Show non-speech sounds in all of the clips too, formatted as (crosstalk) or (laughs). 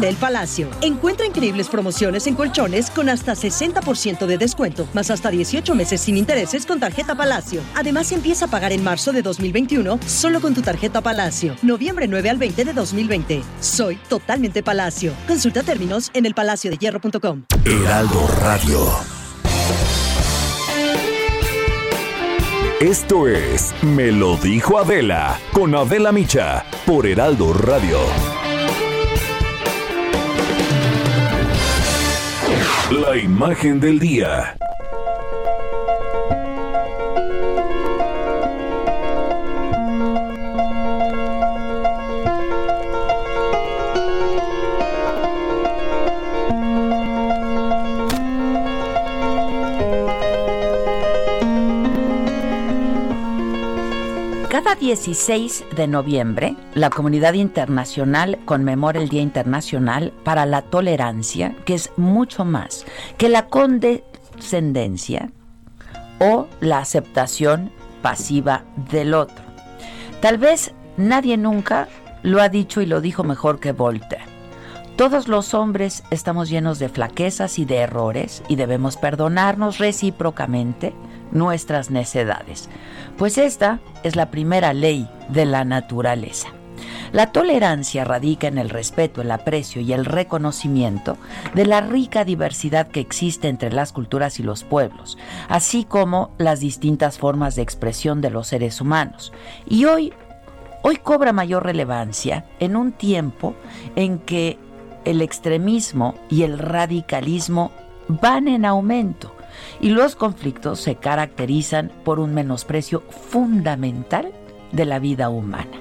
Del Palacio. Encuentra increíbles promociones en colchones con hasta 60% de descuento, más hasta 18 meses sin intereses con tarjeta Palacio. Además, empieza a pagar en marzo de 2021 solo con tu tarjeta Palacio. Noviembre 9 al 20 de 2020. Soy totalmente Palacio. Consulta términos en elpalaciodehierro.com. Heraldo Radio. Esto es Me lo dijo Adela con Adela Micha por Heraldo Radio. La imagen del día. Cada 16 de noviembre, la comunidad internacional conmemora el Día Internacional para la Tolerancia, que es mucho más que la condescendencia o la aceptación pasiva del otro. Tal vez nadie nunca lo ha dicho y lo dijo mejor que Voltaire. Todos los hombres estamos llenos de flaquezas y de errores y debemos perdonarnos recíprocamente nuestras necedades, pues esta es la primera ley de la naturaleza. La tolerancia radica en el respeto, el aprecio y el reconocimiento de la rica diversidad que existe entre las culturas y los pueblos, así como las distintas formas de expresión de los seres humanos. Y hoy, hoy cobra mayor relevancia en un tiempo en que el extremismo y el radicalismo van en aumento y los conflictos se caracterizan por un menosprecio fundamental de la vida humana.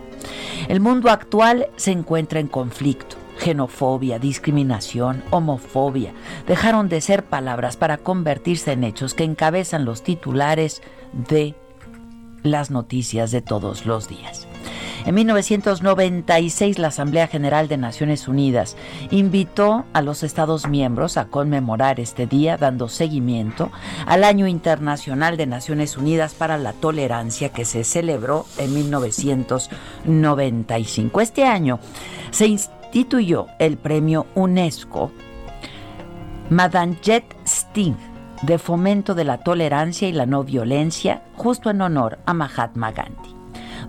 El mundo actual se encuentra en conflicto. Xenofobia, discriminación, homofobia dejaron de ser palabras para convertirse en hechos que encabezan los titulares de las noticias de todos los días. En 1996 la Asamblea General de Naciones Unidas invitó a los Estados miembros a conmemorar este día dando seguimiento al Año Internacional de Naciones Unidas para la Tolerancia que se celebró en 1995. Este año se instituyó el premio UNESCO Jet Sting de fomento de la tolerancia y la no violencia justo en honor a Mahatma Gandhi.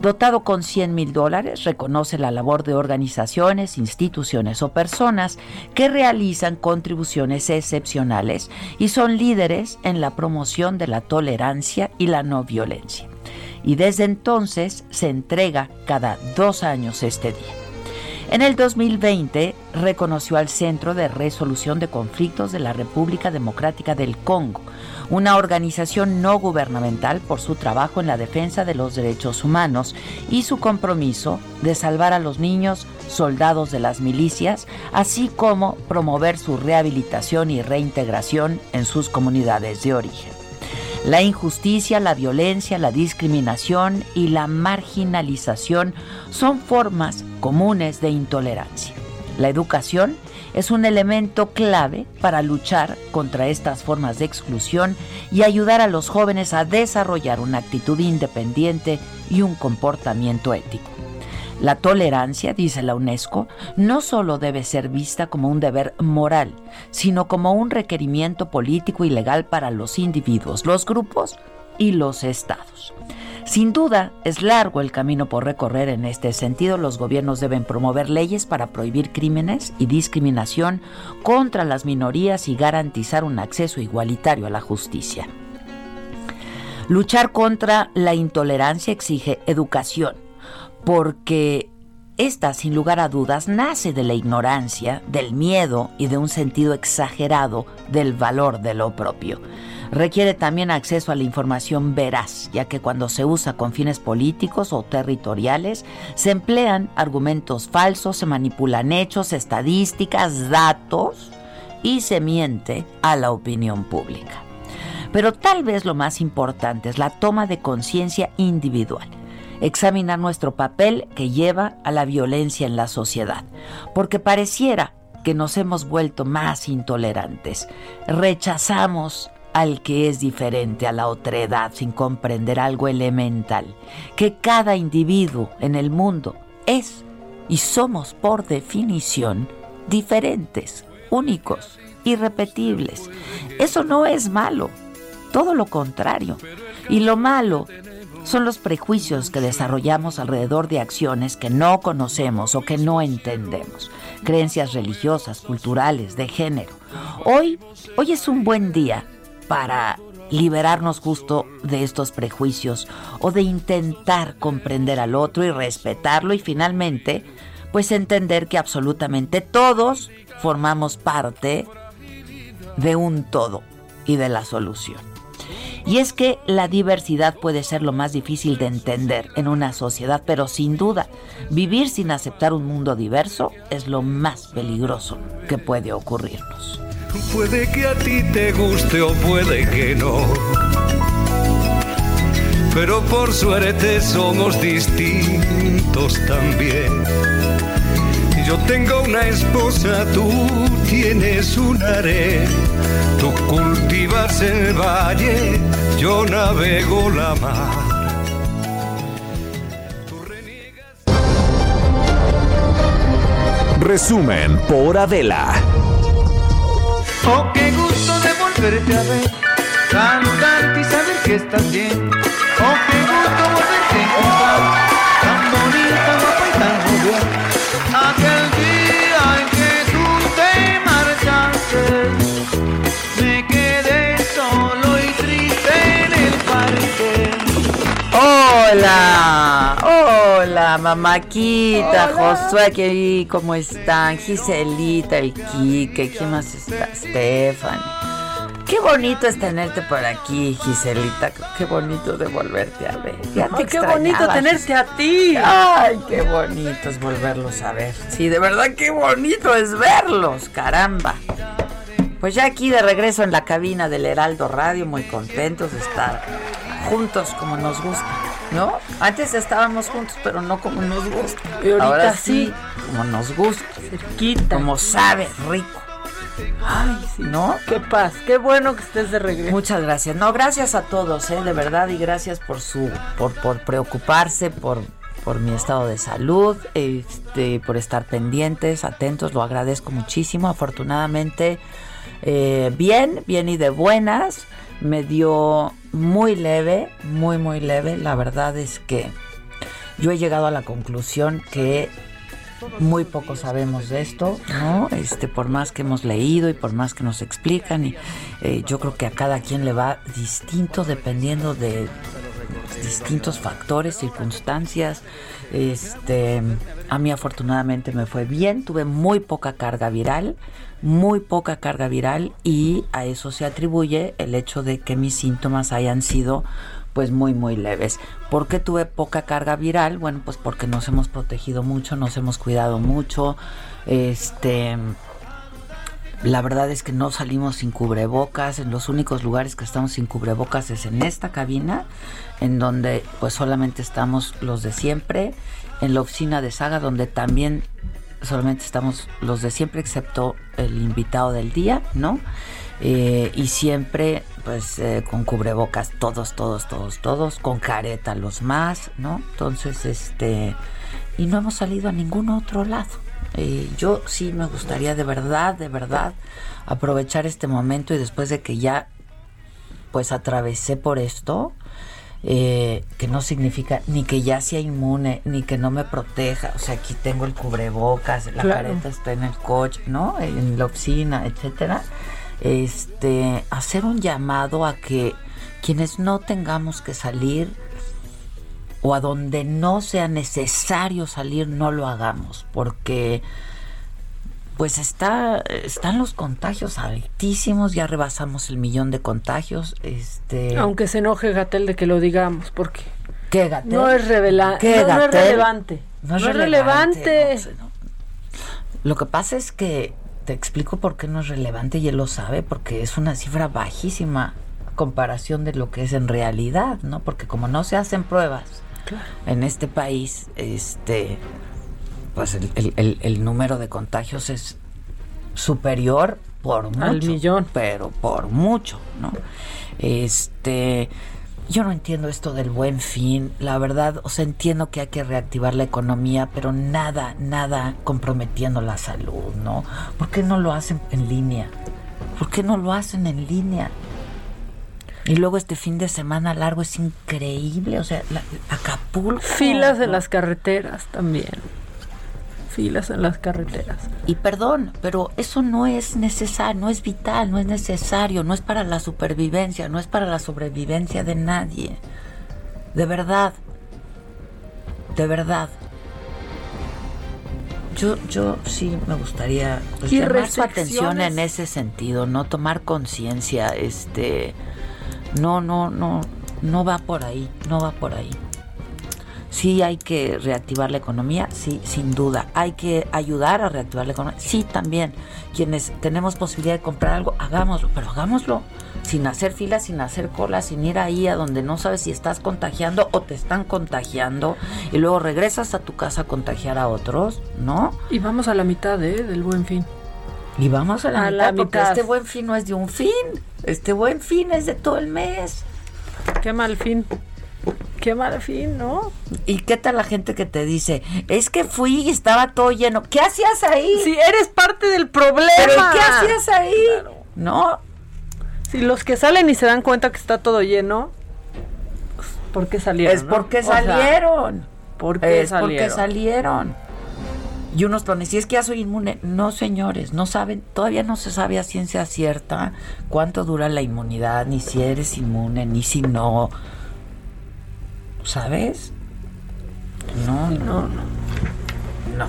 Dotado con 100 mil dólares, reconoce la labor de organizaciones, instituciones o personas que realizan contribuciones excepcionales y son líderes en la promoción de la tolerancia y la no violencia. Y desde entonces se entrega cada dos años este día. En el 2020 reconoció al Centro de Resolución de Conflictos de la República Democrática del Congo, una organización no gubernamental por su trabajo en la defensa de los derechos humanos y su compromiso de salvar a los niños soldados de las milicias, así como promover su rehabilitación y reintegración en sus comunidades de origen. La injusticia, la violencia, la discriminación y la marginalización son formas comunes de intolerancia. La educación es un elemento clave para luchar contra estas formas de exclusión y ayudar a los jóvenes a desarrollar una actitud independiente y un comportamiento ético. La tolerancia, dice la UNESCO, no solo debe ser vista como un deber moral, sino como un requerimiento político y legal para los individuos, los grupos y los estados. Sin duda, es largo el camino por recorrer en este sentido. Los gobiernos deben promover leyes para prohibir crímenes y discriminación contra las minorías y garantizar un acceso igualitario a la justicia. Luchar contra la intolerancia exige educación porque esta, sin lugar a dudas, nace de la ignorancia, del miedo y de un sentido exagerado del valor de lo propio. Requiere también acceso a la información veraz, ya que cuando se usa con fines políticos o territoriales, se emplean argumentos falsos, se manipulan hechos, estadísticas, datos y se miente a la opinión pública. Pero tal vez lo más importante es la toma de conciencia individual examinar nuestro papel que lleva a la violencia en la sociedad, porque pareciera que nos hemos vuelto más intolerantes. Rechazamos al que es diferente a la otredad sin comprender algo elemental, que cada individuo en el mundo es y somos por definición diferentes, únicos, irrepetibles. Eso no es malo, todo lo contrario. Y lo malo son los prejuicios que desarrollamos alrededor de acciones que no conocemos o que no entendemos, creencias religiosas, culturales, de género. Hoy, hoy es un buen día para liberarnos justo de estos prejuicios o de intentar comprender al otro y respetarlo y finalmente pues entender que absolutamente todos formamos parte de un todo y de la solución. Y es que la diversidad puede ser lo más difícil de entender en una sociedad, pero sin duda, vivir sin aceptar un mundo diverso es lo más peligroso que puede ocurrirnos. Puede que a ti te guste o puede que no. Pero por suerte somos distintos también. Yo tengo una esposa, tú tienes un harén. Tú cultivas el valle, yo navego la mar. Resumen por Adela. Oh, qué gusto de volverte a ver, saludarte y saber que estás bien. Oh, qué gusto volverte a encontrar, tan bonita, guapa y tan jovial. Aquel día Hola, hola, mamáquita, Josué, que ¿cómo están? Giselita, el Quique, ¿quién más está? Stephanie. Qué bonito es tenerte por aquí, Giselita. Qué bonito de volverte a ver. Ya te Ay, qué bonito tenerte a ti. Ay, qué bonito es volverlos a ver. Sí, de verdad qué bonito es verlos, caramba. Pues ya aquí de regreso en la cabina del Heraldo Radio, muy contentos de estar juntos como nos gusta, ¿no? Antes estábamos juntos, pero no como nos gusta. Y ahorita Ahora sí. como nos gusta, Cerquita. como sabe, rico. Ay, sí. ¿No? Qué paz, qué bueno que estés de regreso. Muchas gracias. No, gracias a todos, ¿eh? de verdad, y gracias por su, por, por preocuparse, por, por mi estado de salud, este, por estar pendientes, atentos, lo agradezco muchísimo. Afortunadamente, eh, bien, bien y de buenas. Me dio muy leve, muy, muy leve. La verdad es que yo he llegado a la conclusión que muy poco sabemos de esto, ¿no? Este, por más que hemos leído y por más que nos explican, y eh, yo creo que a cada quien le va distinto dependiendo de distintos factores, circunstancias. Este, a mí afortunadamente me fue bien, tuve muy poca carga viral, muy poca carga viral y a eso se atribuye el hecho de que mis síntomas hayan sido pues muy muy leves. ¿Por qué tuve poca carga viral? Bueno, pues porque nos hemos protegido mucho, nos hemos cuidado mucho. Este la verdad es que no salimos sin cubrebocas, en los únicos lugares que estamos sin cubrebocas es en esta cabina, en donde pues solamente estamos los de siempre, en la oficina de Saga donde también solamente estamos los de siempre excepto el invitado del día, ¿no? Eh, y siempre pues eh, con cubrebocas todos, todos, todos, todos, con careta los más, ¿no? Entonces, este, y no hemos salido a ningún otro lado. Eh, yo sí me gustaría de verdad, de verdad, aprovechar este momento y después de que ya pues atravesé por esto, eh, que no significa ni que ya sea inmune, ni que no me proteja. O sea, aquí tengo el cubrebocas, la Claro. careta está en el coche, ¿no? En la oficina, etcétera. Este, hacer un llamado a que quienes no tengamos que salir, o a donde no sea necesario salir, no lo hagamos, porque pues está, están los contagios altísimos, ya rebasamos el millón de contagios. Este, Aunque se enoje Gatel de que lo digamos, porque ¿Qué, Gatell? no es revela ¿Qué, no, no es relevante. No es relevante, sé, no. Lo que pasa es que te explico por qué no es relevante y él lo sabe, porque es una cifra bajísima a comparación de lo que es en realidad, ¿no? Porque como no se hacen pruebas en este país, este pues el, el- el- el número de contagios es superior por mucho. Al millón. Pero por mucho, ¿no? Este, yo no entiendo esto del buen fin, la verdad, o sea, entiendo que hay que reactivar la economía, pero nada, nada comprometiendo la salud, ¿no? ¿Por qué no lo hacen en línea? ¿Por qué no lo hacen en línea? Y luego este fin de semana largo es increíble, o sea, la- Acapulco. Filas en las carreteras también. Filas en las carreteras. Y perdón, pero eso no es necesario, no es vital, no es necesario, no es para la supervivencia, no es para la sobrevivencia de nadie. De verdad. De verdad. Yo, yo sí me gustaría pues, llamar su atención en ese sentido, no tomar conciencia, este, no, no, no, no va por ahí, no va por ahí. Sí hay que reactivar la economía, sí, sin duda. Hay que ayudar a reactivar la economía, sí, también. Quienes tenemos posibilidad de comprar algo, hagámoslo, pero hagámoslo sin hacer filas, sin hacer colas, sin ir ahí a donde no sabes si estás contagiando o te están contagiando y luego regresas a tu casa a contagiar a otros, ¿no? Y vamos a la mitad ¿eh? del buen fin. Y vamos a la, A mitad, la porque mitad. este buen fin no es de un fin, este buen fin es de todo el mes. Qué mal fin. Qué mal fin, ¿no? ¿Y qué tal la gente que te dice, es que fui y estaba todo lleno? ¿Qué hacías ahí? Si eres parte del problema. ¿Pero ¿y qué hacías ahí? No, Si los que salen y se dan cuenta que está todo lleno, pues, ¿por qué salieron? es no? porque O sea, salieron. ¿Por qué es porque salieron? salieron. Y unos ponen, si es que ya soy inmune. No, señores, no saben, todavía no se sabe a ciencia cierta cuánto dura la inmunidad, ni si eres inmune, ni si no. ¿Sabes? No, no, no. No.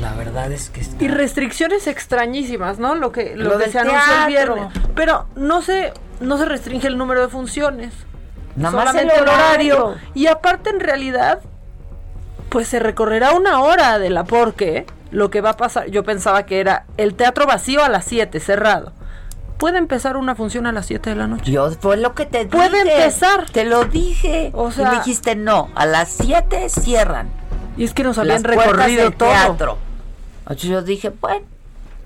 La verdad es que está- Y restricciones extrañísimas, ¿no? Lo que, lo Lo que se anunció el viernes. Pero no se, no se restringe el número de funciones. Nada más solamente el horario. Y aparte, en realidad, pues se recorrerá una hora de la porque lo que va a pasar, yo pensaba que era el teatro vacío a las 7, cerrado. Puede empezar una función a las 7 de la noche. Yo fue lo que te Puede dije. empezar. Te lo dije. O sea- y me dijiste no. A las 7 cierran. Y es que nos habían las recorrido del todo. teatro. Yo dije, bueno,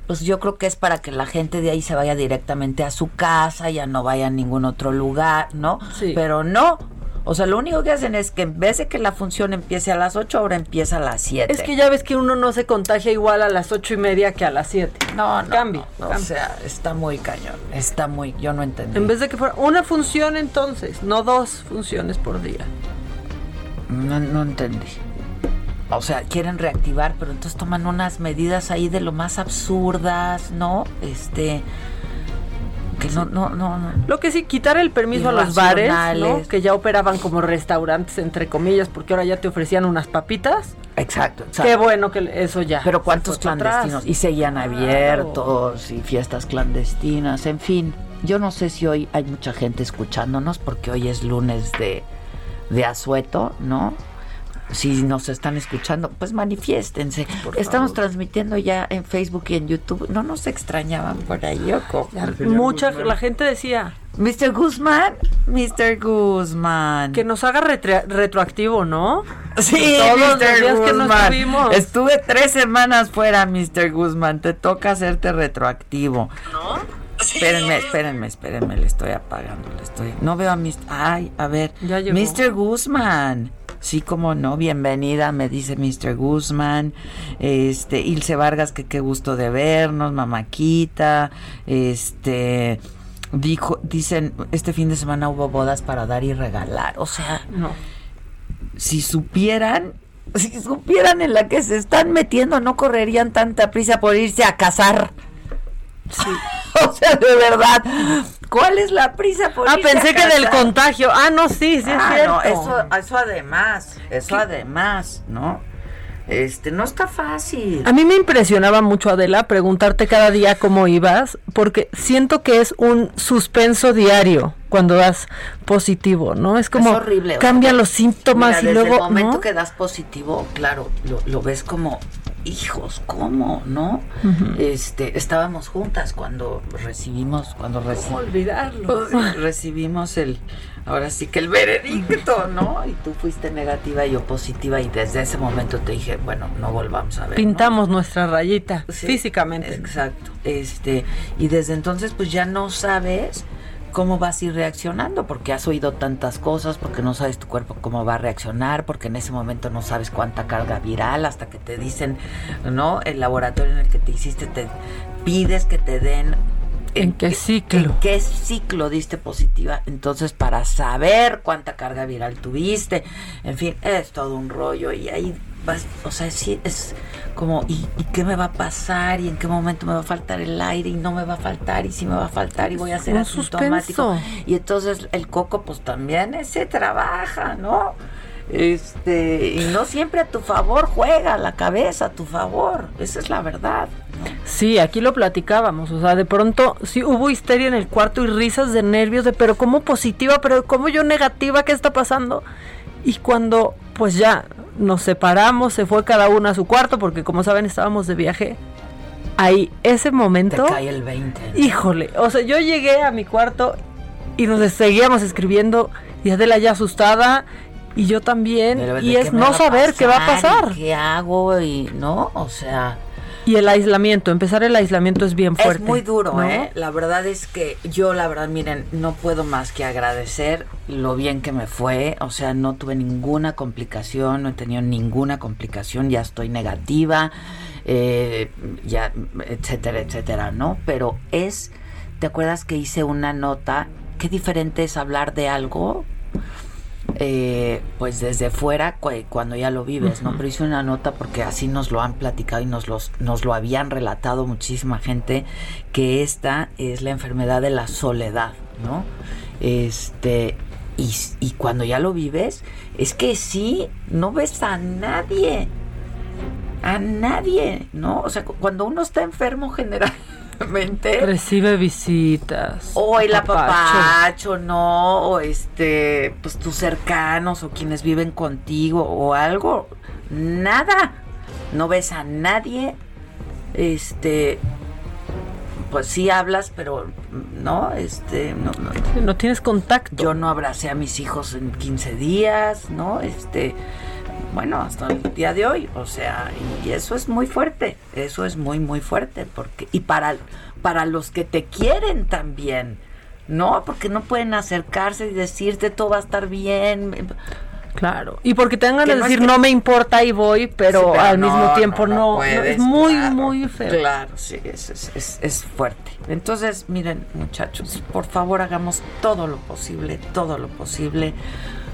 pues yo creo que es para que la gente de ahí se vaya directamente a su casa, ya no vaya a ningún otro lugar, ¿no? Sí. Pero no. O sea, lo único que hacen es que en vez de que la función empiece a las 8, ahora empieza a las 7. Es que ya ves que uno no se contagia igual a las ocho y media que a las 7. no, no, cambia, no. O sea, está muy cañón. Está muy, yo no entendí. En vez de que fuera una función entonces, no dos funciones por día. No, no entendí. O sea, quieren reactivar, pero entonces toman unas medidas ahí de lo más absurdas, ¿no? Este. Que no, no, no, no. Lo que sí, quitar el permiso a los bares, que ya operaban como restaurantes, entre comillas, porque ahora ya te ofrecían unas papitas. Exacto, exacto. Qué bueno que eso ya. Pero cuántos clandestinos. atrás. Y seguían abiertos y fiestas clandestinas. En fin, yo no sé si hoy hay mucha gente escuchándonos porque hoy es lunes de, de asueto, ¿no? Si nos están escuchando, pues manifiéstense. Estamos transmitiendo ya en Facebook y en YouTube. No nos extrañaban por ahí, ¿o cómo? Mucha, la gente decía Mr. Guzmán, Mr. Guzmán. que nos haga retroactivo, ¿no? Sí, Todos los Mr. que Guzmán. Estuve tres semanas fuera, Mr. Guzmán. Te toca hacerte retroactivo. ¿No? Espérenme, espérenme, espérenme. Le estoy apagando. Le estoy. No veo a Mr. Ay, a ver. Ya llegó. Mr. Guzmán. Sí, como no, bienvenida, me dice Mr. Guzmán. Este, Ilse Vargas, que qué gusto de vernos, Mamaquita. Este, dijo, dicen, este fin de semana hubo bodas para dar y regalar. O sea, No. si supieran, si supieran en la que se están metiendo, no correrían tanta prisa por irse a casar. Sí. (laughs) o sea, de verdad, ¿Cuál es la prisa por Ah, irse pensé a que del contagio. Ah, no, sí, sí es Ah, cierto. no, eso, eso además, eso además, ¿no? Este, no está fácil. A mí me impresionaba mucho, Adela, preguntarte cada día cómo ibas, porque siento que es un suspenso diario cuando das positivo, ¿no? Es como es horrible. cambian los síntomas mira, y desde luego el momento ¿no? que das positivo, claro, lo, lo ves como hijos, ¿cómo? ¿No? Este, estábamos juntas cuando recibimos, cuando recibimos olvidarlo. (laughs) recibimos el ahora sí que el veredicto, ¿no? Y tú fuiste negativa y yo positiva y desde ese momento te dije, bueno, no volvamos a ver. ¿no? Pintamos nuestra rayita Sí, físicamente. Exacto. Este, y desde entonces pues ya no sabes cómo vas a ir reaccionando, porque has oído tantas cosas, porque no sabes tu cuerpo cómo va a reaccionar, porque en ese momento no sabes cuánta carga viral, hasta que te dicen, ¿no? El laboratorio en el que te hiciste te pides que te den ¿En qué ciclo? en qué ciclo diste positiva, entonces para saber cuánta carga viral tuviste, en fin, es todo un rollo y ahí vas, o sea, sí es como, ¿y, y qué me va a pasar? ¿Y en qué momento me va a faltar el aire? ¿Y no me va a faltar? ¿Y si me va a faltar? ¿Y voy a ser Un asintomático? suspenso. Y entonces el coco pues también se trabaja, ¿no? Este, y no siempre a tu favor juega la cabeza a tu favor, esa es la verdad. ¿no? Sí, aquí lo platicábamos, o sea, de pronto sí hubo histeria en el cuarto y risas de nervios de, pero como positiva, pero como yo negativa, ¿qué está pasando? Y cuando pues ya nos separamos, se fue cada una a su cuarto, porque como saben estábamos de viaje, ahí ese Te momento, cae el 20. ¿no? híjole, o sea, yo llegué a mi cuarto y nos seguíamos escribiendo y Adela ya asustada y yo también, Pero, y ¿de es no saber qué va a pasar? pasar. ¿Y ¿Qué hago? Y no, o sea, Y el aislamiento, empezar el aislamiento es bien fuerte. es muy duro, ¿no? ¿eh? La verdad es que yo, la verdad, miren, no puedo más que agradecer lo bien que me fue. O sea, no tuve ninguna complicación, no he tenido ninguna complicación, ya estoy negativa, eh, ya, etcétera, etcétera, ¿no? Pero es, ¿te acuerdas que hice una nota? Qué diferente es hablar de algo eh, pues desde fuera cu- cuando ya lo vives, ¿no? Pero hice una nota porque así nos lo han platicado y nos, los, nos lo habían relatado muchísima gente, que esta es la enfermedad de la soledad, ¿no? Este, y, y cuando ya lo vives, es que sí, no ves a nadie, a nadie, ¿no? O sea, cu- cuando uno está enfermo (laughs) Recibe visitas. O el apapacho. apapacho, ¿no? O este, pues tus cercanos o quienes viven contigo o algo. Nada. No ves a nadie. Este, pues sí hablas, pero no, este, no, no. No tienes contacto. Yo no abracé a mis hijos en 15 días, ¿no? Este, bueno, hasta el día de hoy, o sea, y eso es muy fuerte, eso es muy, muy fuerte, porque, y para, para los que te quieren también, ¿no? Porque no pueden acercarse y decirte todo va a estar bien. Claro. Y porque te dan ganas Que de no es decir, que- no me importa y voy, pero, Sí, pero al no, mismo tiempo no. no, puedes, es muy, claro, muy feo. Claro, sí, es, es, es fuerte. Entonces, miren, muchachos, por favor hagamos todo lo posible, todo lo posible,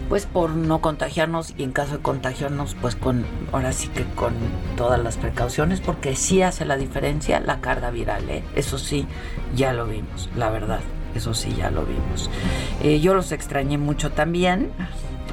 pues por no contagiarnos y en caso de contagiarnos, pues con, ahora sí que con todas las precauciones, porque sí hace la diferencia la carga viral, ¿eh? Eso sí, ya lo vimos, la verdad, eso sí, ya lo vimos. Eh, yo los extrañé mucho también.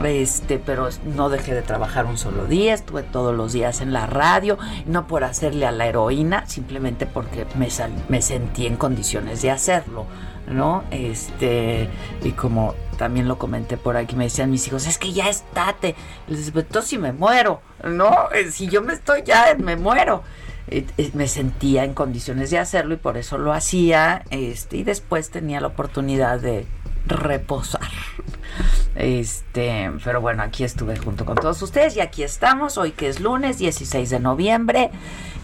Este, pero no dejé de trabajar un solo día, estuve todos los días en la radio, no por hacerle a la heroína, simplemente porque me, sal- me sentí en condiciones de hacerlo, ¿no? Este, y como también lo comenté por aquí, me decían mis hijos, es que ya estate. Les dije, "Pues, si me muero, ¿no? Eh, Si yo me estoy ya, me muero. Eh, eh, me sentía en condiciones de hacerlo y por eso lo hacía, este, y después tenía la oportunidad de reposar. Este, pero bueno, aquí estuve junto con todos ustedes y aquí estamos, hoy que es lunes 16 de noviembre,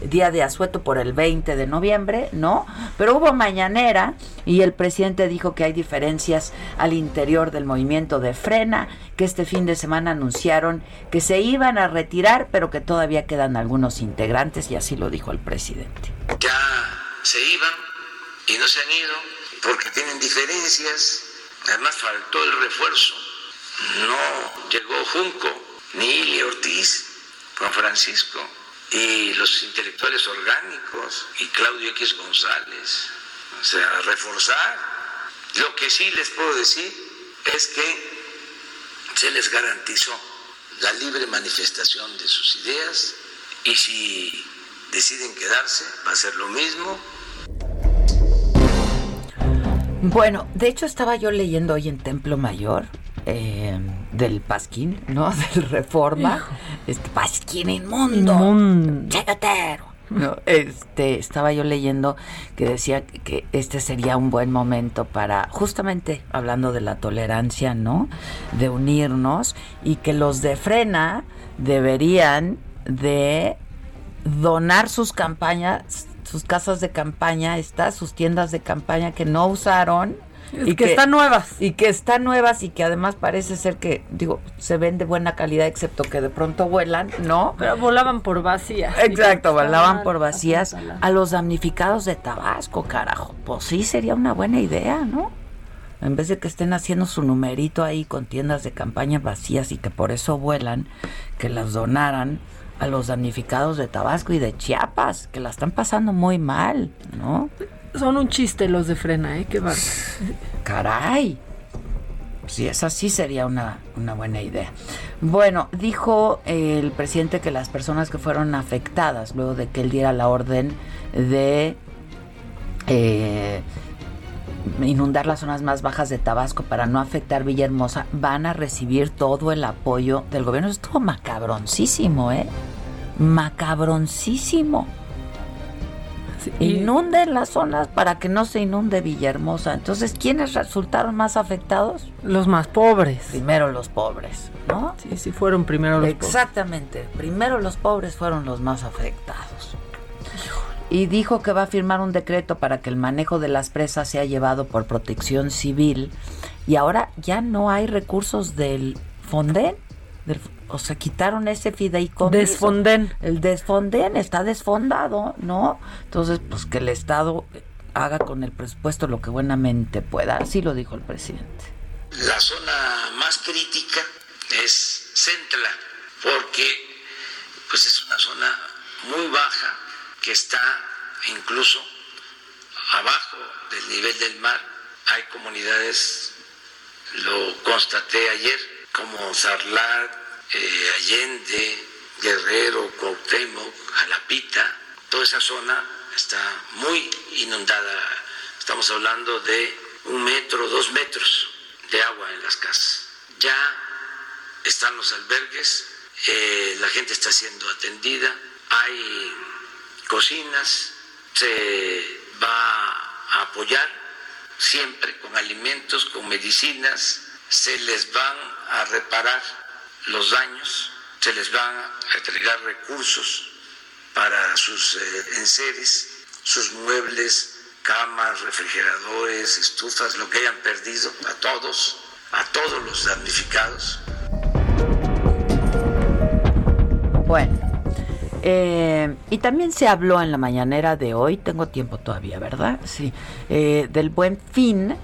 día de asueto por el 20 de noviembre, ¿no? Pero hubo mañanera y el presidente dijo que hay diferencias al interior del movimiento de frena, que este fin de semana anunciaron que se iban a retirar, pero que todavía quedan algunos integrantes y así lo dijo el presidente. ya se iban y no se han ido porque tienen diferencias. Además faltó el refuerzo. No llegó Junco, ni Ili Ortiz, Juan Francisco, y los intelectuales orgánicos, y Claudio X González. O sea, reforzar Lo que sí les puedo decir es que se les garantizó la libre manifestación de sus ideas y si deciden quedarse va a ser lo mismo. Bueno, de hecho estaba yo leyendo hoy en Templo Mayor eh, del Pasquín, ¿no? (laughs) Del Reforma. Este Pasquín inmundo. Inmundo. No, este, estaba yo leyendo que decía que este sería un buen momento para, justamente hablando de la tolerancia, ¿no? De unirnos y que los de frena deberían de donar sus campañas, sus casas de campaña, estas, sus tiendas de campaña que no usaron y que, están nuevas. y que están nuevas y que además parece ser que, digo, se ven de buena calidad, excepto que de pronto vuelan, ¿no? Pero volaban por vacías. Exacto, volaban por vacías a los damnificados de Tabasco, carajo. Pues sí, sería una buena idea, ¿no? En vez de que estén haciendo su numerito ahí con tiendas de campaña vacías y que por eso vuelan, que las donaran a los damnificados de Tabasco y de Chiapas, que la están pasando muy mal, ¿no? Son un chiste los de frena, ¿eh? Qué bárbaro. Caray. Si es así, sería una, una buena idea. Bueno, dijo el presidente que las personas que fueron afectadas luego de que él diera la orden de eh, inundar las zonas más bajas de Tabasco para no afectar Villahermosa, van a recibir todo el apoyo del gobierno. Estuvo macabroncísimo, ¿eh? Macabroncísimo. Inunden las zonas para que no se inunde Villahermosa. Entonces, ¿quiénes resultaron más afectados? Los más pobres. Primero los pobres, ¿no? Sí, sí, fueron primero los pobres. Exactamente. Primero los pobres fueron los más afectados. Y dijo que va a firmar un decreto para que el manejo de las presas sea llevado por protección civil. Y ahora ya no hay recursos del Fonden. Del, o sea, quitaron ese fideicomiso. Desfonden. El desfonden está desfondado, ¿no? Entonces, pues que el Estado haga con el presupuesto lo que buenamente pueda. Así lo dijo el presidente. La zona más crítica es Centla, porque pues es una zona muy baja que está incluso abajo del nivel del mar. Hay comunidades, lo constaté ayer, como Sarlat, eh, Allende, Guerrero, Cuauhtémoc, Jalapita, toda esa zona está muy inundada. Estamos hablando de un metro, dos metros de agua en las casas. Ya están los albergues, eh, la gente está siendo atendida, hay cocinas, se va a apoyar siempre con alimentos, con medicinas, se les van a reparar los daños, se les van a entregar recursos para sus eh, enseres, sus muebles, camas, refrigeradores, estufas, lo que hayan perdido, a todos, a todos los damnificados. Bueno. Eh, y también se habló en la mañanera de hoy, tengo tiempo todavía, ¿verdad? Sí, eh, del buen fin,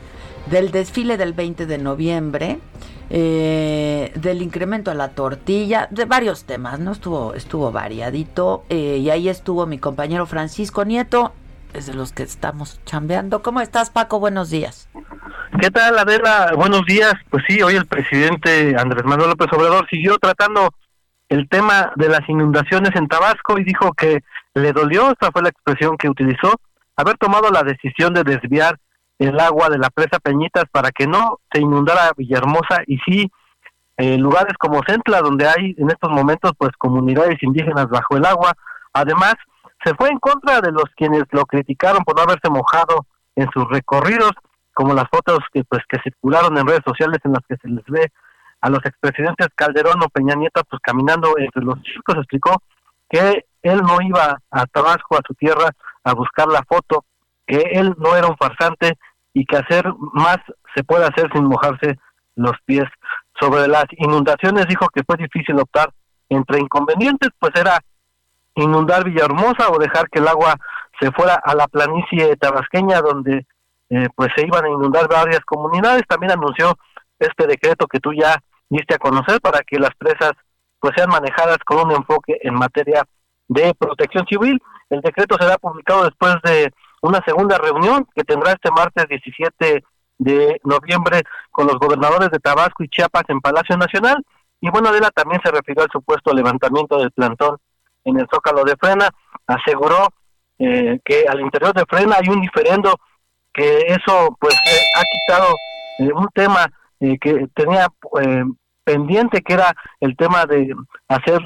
del desfile del 20 de noviembre, eh, del incremento a la tortilla, de varios temas, ¿no? Estuvo, estuvo variadito. eh, y ahí estuvo mi compañero Francisco Nieto, es de los que estamos chambeando. ¿Cómo estás, Paco? Buenos días. ¿Qué tal, Adela? Buenos días. Pues sí, hoy el presidente Andrés Manuel López Obrador siguió tratando el tema de las inundaciones en Tabasco y dijo que le dolió, esta fue la expresión que utilizó, haber tomado la decisión de desviar el agua de la presa Peñitas para que no se inundara Villahermosa y sí eh, lugares como Centla donde hay en estos momentos pues comunidades indígenas bajo el agua. Además, se fue en contra de los quienes lo criticaron por no haberse mojado en sus recorridos, como las fotos que pues que circularon en redes sociales en las que se les ve a los expresidentes Calderón o Peña Nieto pues caminando entre los chicos explicó que él no iba a Tabasco, a su tierra, a buscar la foto, que él no era un farsante y que hacer más se puede hacer sin mojarse los pies. Sobre las inundaciones dijo que fue difícil optar entre inconvenientes, pues era inundar Villahermosa o dejar que el agua se fuera a la planicie tabasqueña donde eh, pues se iban a inundar varias comunidades. También anunció este decreto que tú ya diste a conocer para que las presas pues sean manejadas con un enfoque en materia de protección civil. El decreto será publicado después de una segunda reunión que tendrá este martes 17 de noviembre con los gobernadores de Tabasco y Chiapas en Palacio Nacional. Y bueno, Adela también se refirió al supuesto levantamiento del plantón en el Zócalo de Frena. Aseguró eh, que al interior de Frena hay un diferendo que eso pues eh, ha quitado eh, un tema que tenía pendiente que era el tema de hacer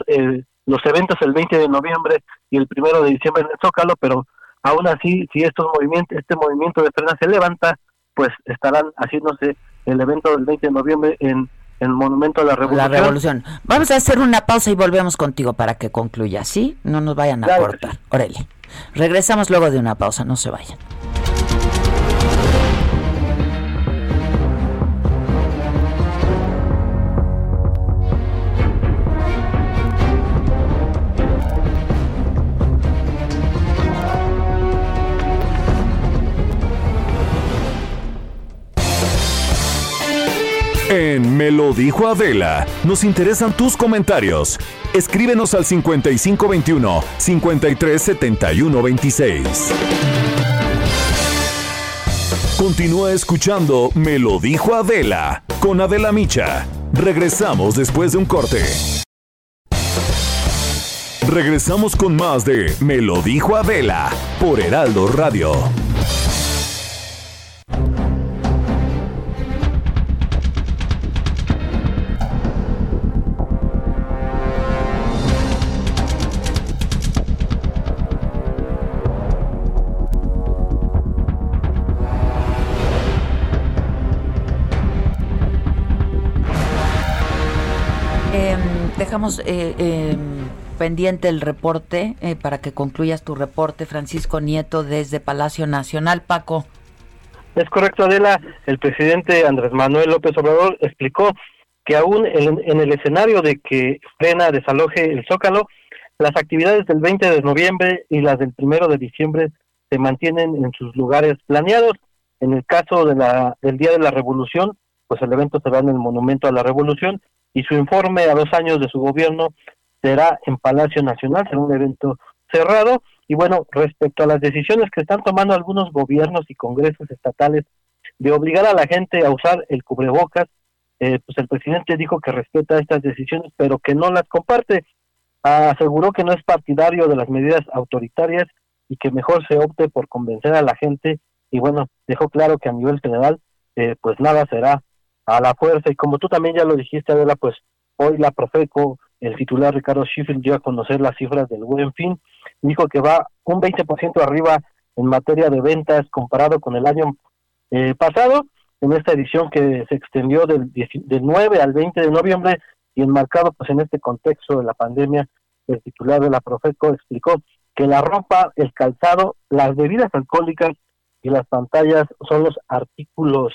los eventos el 20 de noviembre y el primero de diciembre en el Zócalo, pero aún así si estos movimientos este movimiento de Frena se levanta, pues estarán haciéndose el evento del 20 de noviembre en el Monumento a la Revolución. La Revolución. Vamos a hacer una pausa y volvemos contigo para que concluya, ¿sí? No nos vayan a cortar. Orele. Regresamos luego de una pausa, no se vayan. En Me lo dijo Adela, nos interesan tus comentarios. Escríbenos al 5521 537126. Continúa escuchando Me lo dijo Adela con Adela Micha. Regresamos después de un corte. Regresamos con más de Me lo dijo Adela por Heraldo Radio. Dejamos eh, em, pendiente el reporte eh, para que concluyas tu reporte, Francisco Nieto, desde Palacio Nacional. Paco. Es correcto, Adela. El presidente Andrés Manuel López Obrador explicó que aún en, el escenario de que frena desaloje el Zócalo, las actividades del 20 de noviembre y las del 1 de diciembre se mantienen en sus lugares planeados. En el caso de la, del Día de la Revolución, pues el evento será en el Monumento a la Revolución y su informe a dos años de su gobierno será en Palacio Nacional, será un evento cerrado. Y bueno, respecto a las decisiones que están tomando algunos gobiernos y congresos estatales de obligar a la gente a usar el cubrebocas, eh, pues el presidente dijo que respeta estas decisiones, pero que no las comparte. Aseguró que no es partidario de las medidas autoritarias y que mejor se opte por convencer a la gente. Y bueno, dejó claro que a nivel general, eh, pues nada será a la fuerza. Y como tú también ya lo dijiste, Adela, pues hoy la Profeco, el titular Ricardo Schiffel dio a conocer las cifras del buen fin. Dijo que va un 20% arriba en materia de ventas comparado con el año eh, pasado, en esta edición que se extendió del, del 9 al 20 de noviembre y enmarcado pues en este contexto de la pandemia, el titular de la Profeco explicó que la ropa, el calzado, las bebidas alcohólicas y las pantallas son los artículos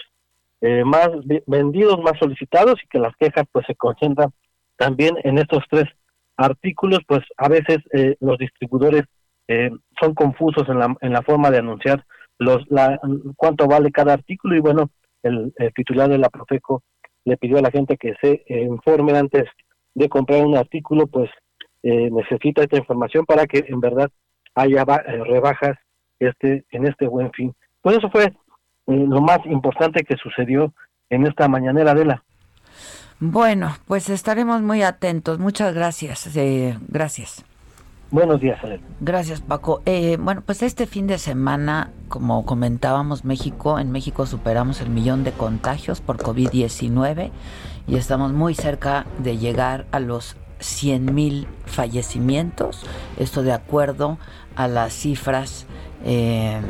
eh, más vendidos, más solicitados y que las quejas pues se concentran también en estos tres artículos, pues a veces eh, los distribuidores eh, son confusos en la, en la forma de anunciar los la, cuánto vale cada artículo y bueno, el, titular de la Profeco le pidió a la gente que se informe antes de comprar un artículo, pues necesita esta información para que en verdad haya rebajas este en este buen fin. Pues eso fue eh, lo más importante que sucedió en esta mañanera de la. Bueno, pues estaremos muy atentos. Muchas gracias. Eh, gracias. Buenos días, Elena. Gracias, Paco. Eh, bueno, pues este fin de semana, como comentábamos, México, en México superamos el millón de contagios por COVID-19 y estamos muy cerca de llegar a los 100 mil fallecimientos. Esto de acuerdo a las cifras eh,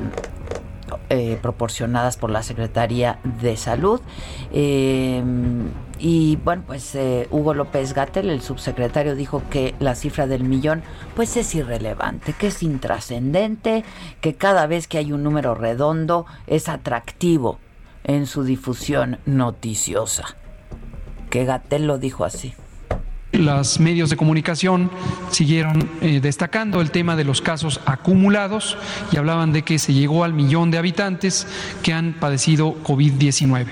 eh, proporcionadas por la Secretaría de Salud. Eh, y bueno, pues eh, Hugo López Gatel, el subsecretario, dijo que la cifra del millón pues es irrelevante, que es intrascendente, que cada vez que hay un número redondo es atractivo en su difusión noticiosa. Que Gatel lo dijo así. Los medios de comunicación siguieron eh, destacando el tema de los casos acumulados y hablaban de que se llegó al millón de habitantes que han padecido COVID-19.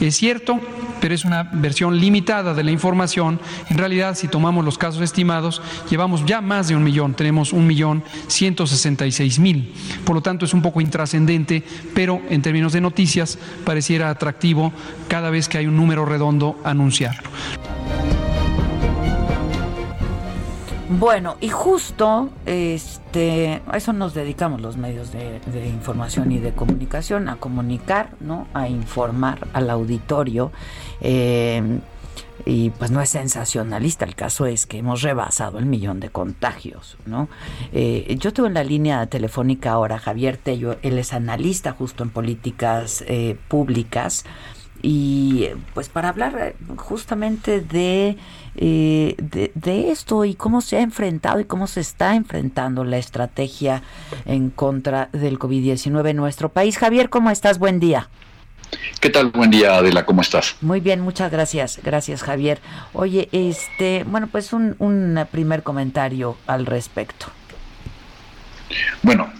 Es cierto, pero es una versión limitada de la información. En realidad, si tomamos los casos estimados, llevamos ya más de un millón, tenemos un millón ciento sesenta y seis mil. Por lo tanto, es un poco intrascendente, pero en términos de noticias pareciera atractivo cada vez que hay un número redondo anunciarlo. Bueno, y justo este, a eso nos dedicamos los medios de, información y de comunicación, a comunicar, ¿no? A informar al auditorio. Eh, y pues no es sensacionalista, el caso es que hemos rebasado el millón de contagios, ¿no? Eh, yo tengo en la línea telefónica ahora Javier Tello, él es analista justo en políticas eh, públicas y pues para hablar eh, justamente de, eh, de, de, esto y cómo se ha enfrentado y cómo se está enfrentando la estrategia en contra del COVID-19 en nuestro país. Javier, ¿cómo estás? Buen día. ¿Qué tal? Buen día, Adela, ¿cómo estás? Muy bien, muchas gracias. Gracias, Javier. Oye, este, bueno, pues un, un primer comentario al respecto. Bueno,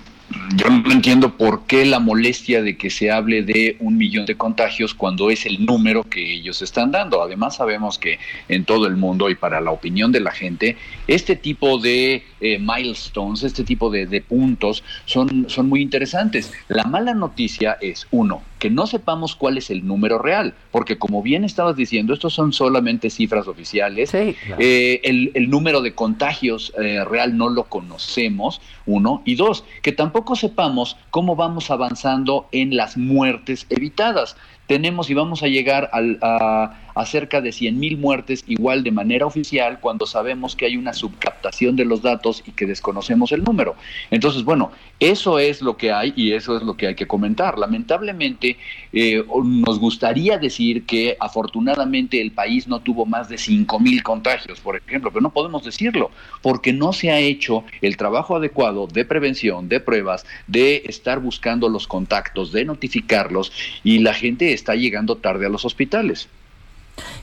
yo no entiendo por qué la molestia de que se hable de un millón de contagios cuando es el número que ellos están dando. Además sabemos que en todo el mundo y para la opinión de la gente, este tipo de eh, milestones, este tipo de, de, puntos son, son muy interesantes. La mala noticia es, uno, que no sepamos cuál es el número real, porque como bien estabas diciendo, estos son solamente cifras oficiales. Eh, el, número de contagios eh, real no lo conocemos, uno. Y dos, que tampoco sepamos cómo vamos avanzando en las muertes evitadas tenemos y vamos a llegar a, a, cerca de 100 mil muertes igual de manera oficial cuando sabemos que hay una subcaptación de los datos y que desconocemos el número. Entonces, bueno, eso es lo que hay y eso es lo que hay que comentar. Lamentablemente, eh, nos gustaría decir que afortunadamente el país no tuvo más de 5 mil contagios, por ejemplo, pero no podemos decirlo porque no se ha hecho el trabajo adecuado de prevención, de pruebas, de estar buscando los contactos, de notificarlos y la gente está llegando tarde a los hospitales.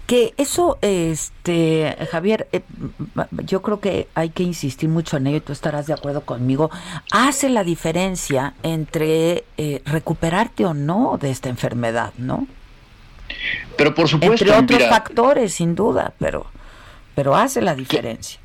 Que eso, este, Javier, eh, yo creo que hay que insistir mucho en ello y tú estarás de acuerdo conmigo. Hace la diferencia entre eh, recuperarte o no de esta enfermedad, ¿no? Pero por supuesto. Entre otros factores, sin duda, pero, pero hace la diferencia.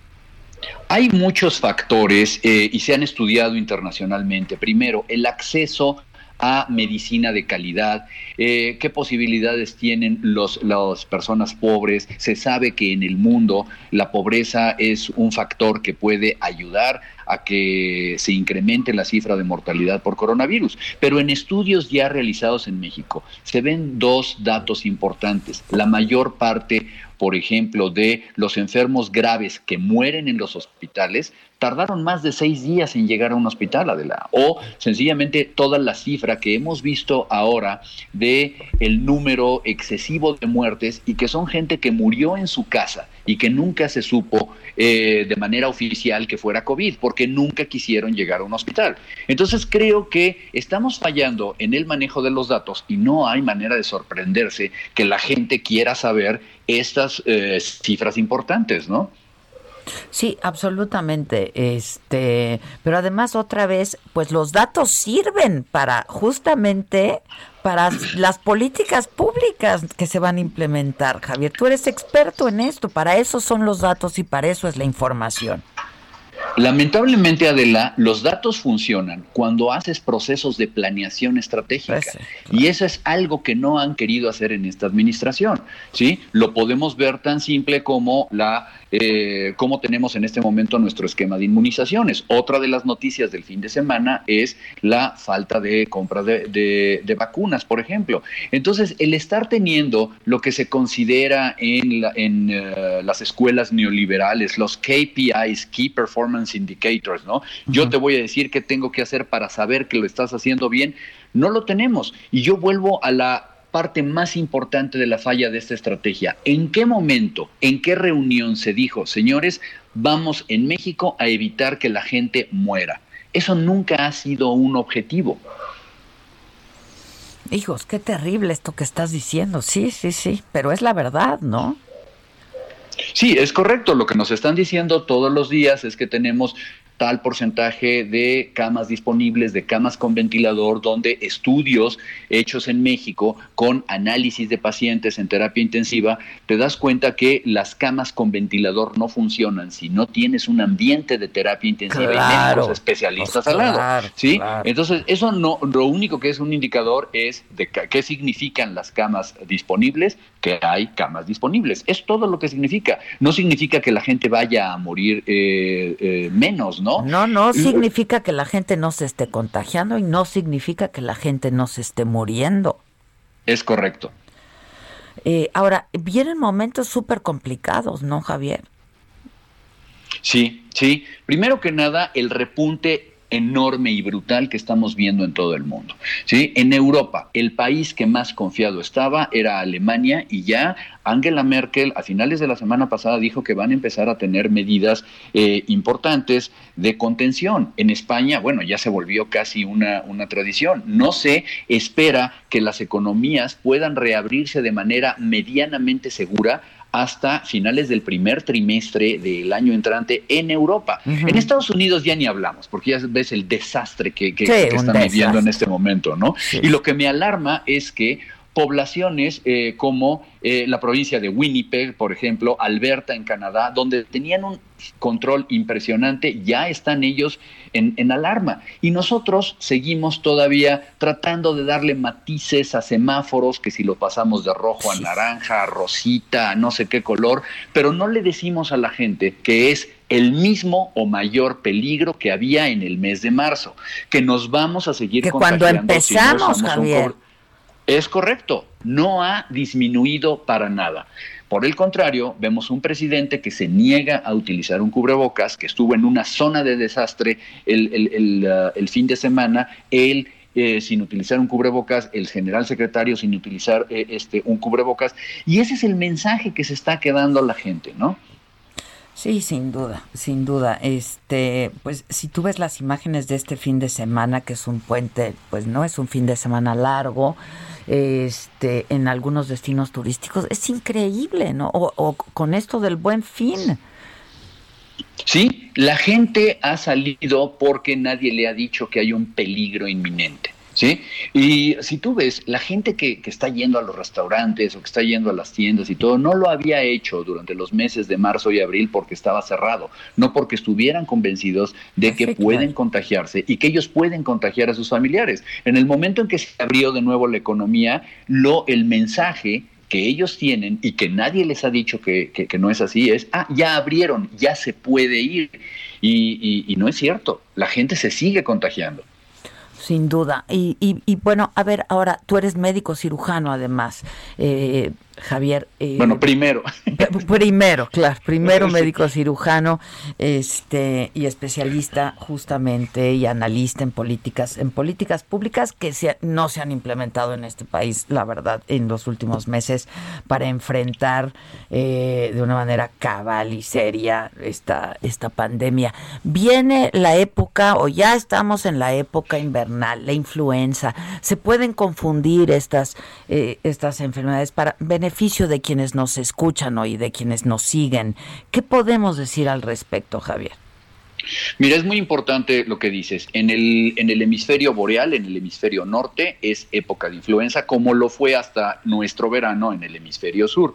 Hay muchos factores eh, y se han estudiado internacionalmente. Primero, el acceso a medicina de calidad, eh, qué posibilidades tienen los, las personas pobres. Se sabe que en el mundo la pobreza es un factor que puede ayudar a que se incremente la cifra de mortalidad por coronavirus. Pero en estudios ya realizados en México se ven dos datos importantes. La mayor parte por ejemplo, de los enfermos graves que mueren en los hospitales, tardaron más de seis días en llegar a un hospital, Adela. O sencillamente toda la cifra que hemos visto ahora de el número excesivo de muertes y que son gente que murió en su casa y que nunca se supo eh, de manera oficial que fuera COVID, porque nunca quisieron llegar a un hospital. Entonces creo que estamos fallando en el manejo de los datos y no hay manera de sorprenderse que la gente quiera saber estas eh, cifras importantes, ¿no? Sí, absolutamente. Este, pero además otra vez, pues los datos sirven para justamente para las políticas públicas que se van a implementar. Javier, tú eres experto en esto, para eso son los datos y para eso es la información. Lamentablemente, Adela, los datos funcionan cuando haces procesos de planeación estratégica. Pues y eso es algo que no han querido hacer en esta administración. ¿sí? Lo podemos ver tan simple como la eh, cómo tenemos en este momento nuestro esquema de inmunizaciones. Otra de las noticias del fin de semana es la falta de compra de, vacunas, por ejemplo. Entonces, el estar teniendo lo que se considera en, en eh, las escuelas neoliberales, los KPIs, Key Performance Indicators, ¿no? Yo te voy a decir qué tengo que hacer para saber que lo estás haciendo bien. No lo tenemos. Y yo vuelvo a la parte más importante de la falla de esta estrategia. ¿En qué momento, en qué reunión se dijo, señores, vamos en México a evitar que la gente muera? Eso nunca ha sido un objetivo. Hijos, qué terrible esto que estás diciendo. Sí, sí, sí, pero es la verdad, ¿no? Sí, es correcto. Lo que nos están diciendo todos los días es que tenemos tal porcentaje de camas disponibles, de camas con ventilador, donde estudios hechos en México con análisis de pacientes en terapia intensiva, te das cuenta que las camas con ventilador no funcionan si no tienes un ambiente de terapia intensiva y médicos especialistas al lado. ¿sí? Entonces, eso no, lo único que es un indicador es de qué significan las camas disponibles, que hay camas disponibles. Es todo lo que significa. No significa que la gente vaya a morir eh, eh, menos, ¿no? No, no significa que la gente no se esté contagiando y no significa que la gente no se esté muriendo. Es correcto. Eh, ahora, vienen momentos súper complicados, ¿no, Javier? Sí, sí. Primero que nada, el repunte enorme y brutal que estamos viendo en todo el mundo. ¿sí? En Europa, el país que más confiado estaba era Alemania y ya Angela Merkel a finales de la semana pasada dijo que van a empezar a tener medidas eh, importantes de contención. En España, bueno, ya se volvió casi una, una tradición. No se espera que las economías puedan reabrirse de manera medianamente segura hasta finales del primer trimestre del año entrante en Europa. En Estados Unidos ya ni hablamos, porque ya ves el desastre que, están viviendo en este momento, ¿no? Y lo que me alarma es que poblaciones eh, como eh, la provincia de Winnipeg, por ejemplo, Alberta en Canadá, donde tenían un control impresionante, ya están ellos en, alarma. Y nosotros seguimos todavía tratando de darle matices a semáforos, que si lo pasamos de rojo a naranja, a rosita, a no sé qué color, pero no le decimos a la gente que es el mismo o mayor peligro que había en el mes de marzo, que nos vamos a seguir que cuando empezamos, Javier. Es correcto, no ha disminuido para nada. Por el contrario, vemos un presidente que se niega a utilizar un cubrebocas, que estuvo en una zona de desastre el, uh, fin de semana, él eh, sin utilizar un cubrebocas, el general secretario sin utilizar eh, este, un cubrebocas, y ese es el mensaje que se está quedando a la gente, ¿no? Sí, sin duda, sin duda. Este, pues si tú ves las imágenes de este fin de semana, que es un puente, pues no es un fin de semana largo, este, en algunos destinos turísticos. Es increíble, ¿no? O, con esto del buen fin. Sí, la gente ha salido porque nadie le ha dicho que hay un peligro inminente. ¿Sí? Y si tú ves, la gente que, que, está yendo a los restaurantes o que está yendo a las tiendas y todo, no lo había hecho durante los meses de marzo y abril porque estaba cerrado, no porque estuvieran convencidos de que pueden contagiarse y que ellos pueden contagiar a sus familiares. En el momento en que se abrió de nuevo la economía, lo, el mensaje que ellos tienen y que nadie les ha dicho que, que, no es así es, ah, ya abrieron, ya se puede ir. y, y no es cierto, la gente se sigue contagiando. Sin duda. Y, y, y, bueno, a ver, ahora tú eres médico cirujano además. Eh, Javier. Eh, bueno, primero. Primero, claro, primero (laughs) médico cirujano este, y especialista justamente y analista en políticas, en políticas públicas que se, no se han implementado en este país, la verdad, en los últimos meses para enfrentar eh, de una manera cabal y seria esta, esta pandemia. Viene la época, o ya estamos en la época invernal, la influenza. Se pueden confundir estas, eh, estas enfermedades para beneficio de quienes nos escuchan hoy, de quienes nos siguen. ¿Qué podemos decir al respecto, Javier? Mira, es muy importante lo que dices. En el, en el hemisferio boreal, en el hemisferio norte, es época de influenza, como lo fue hasta nuestro verano en el hemisferio sur.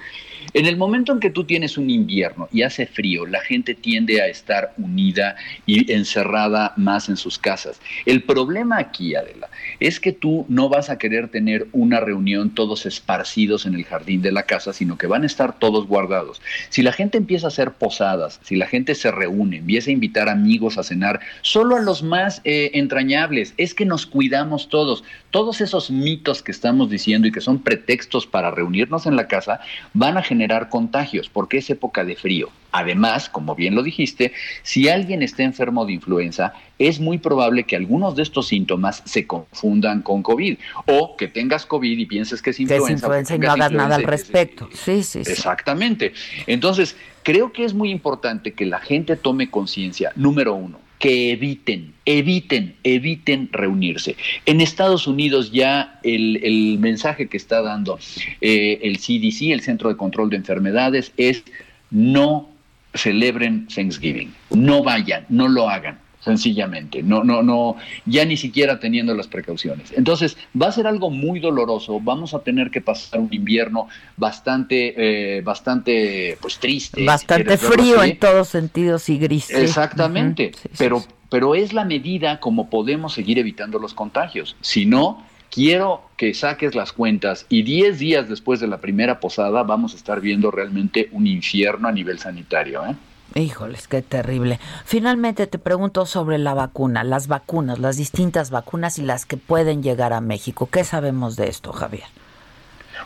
En el momento en que tú tienes un invierno y hace frío, la gente tiende a estar unida y encerrada más en sus casas. El problema aquí, Adela, es que tú no vas a querer tener una reunión todos esparcidos en el jardín de la casa, sino que van a estar todos guardados. Si la gente empieza a hacer posadas, si la gente se reúne, empieza a invitar amigos a cenar, solo a los más eh, entrañables, es que nos cuidamos todos. Todos esos mitos que estamos diciendo y que son pretextos para reunirnos en la casa van a generar contagios, porque es época de frío. Además, como bien lo dijiste, si alguien está enfermo de influenza, es muy probable que algunos de estos síntomas se confundan con COVID o que tengas COVID y pienses que es influenza. Es influenza y no hagas nada al respecto. Sí, sí, sí. Exactamente. Entonces, creo que es muy importante que la gente tome conciencia, número uno, que eviten, eviten, eviten reunirse. En Estados Unidos ya el, mensaje que está dando eh, el CDC, el Centro de Control de Enfermedades, es no celebren Thanksgiving, no vayan, no lo hagan. Sencillamente, no, no, no, ya ni siquiera teniendo las precauciones. Entonces, va a ser algo muy doloroso, vamos a tener que pasar un invierno bastante, eh, bastante, pues triste. Bastante frío en todos sentidos y gris. Exactamente, pero, pero es la medida como podemos seguir evitando los contagios. Si no, quiero que saques las cuentas y 10 días después de la primera posada vamos a estar viendo realmente un infierno a nivel sanitario. ¿eh? Híjoles, qué terrible. Finalmente te pregunto sobre la vacuna, las vacunas, las distintas vacunas y las que pueden llegar a México. ¿Qué sabemos de esto, Javier?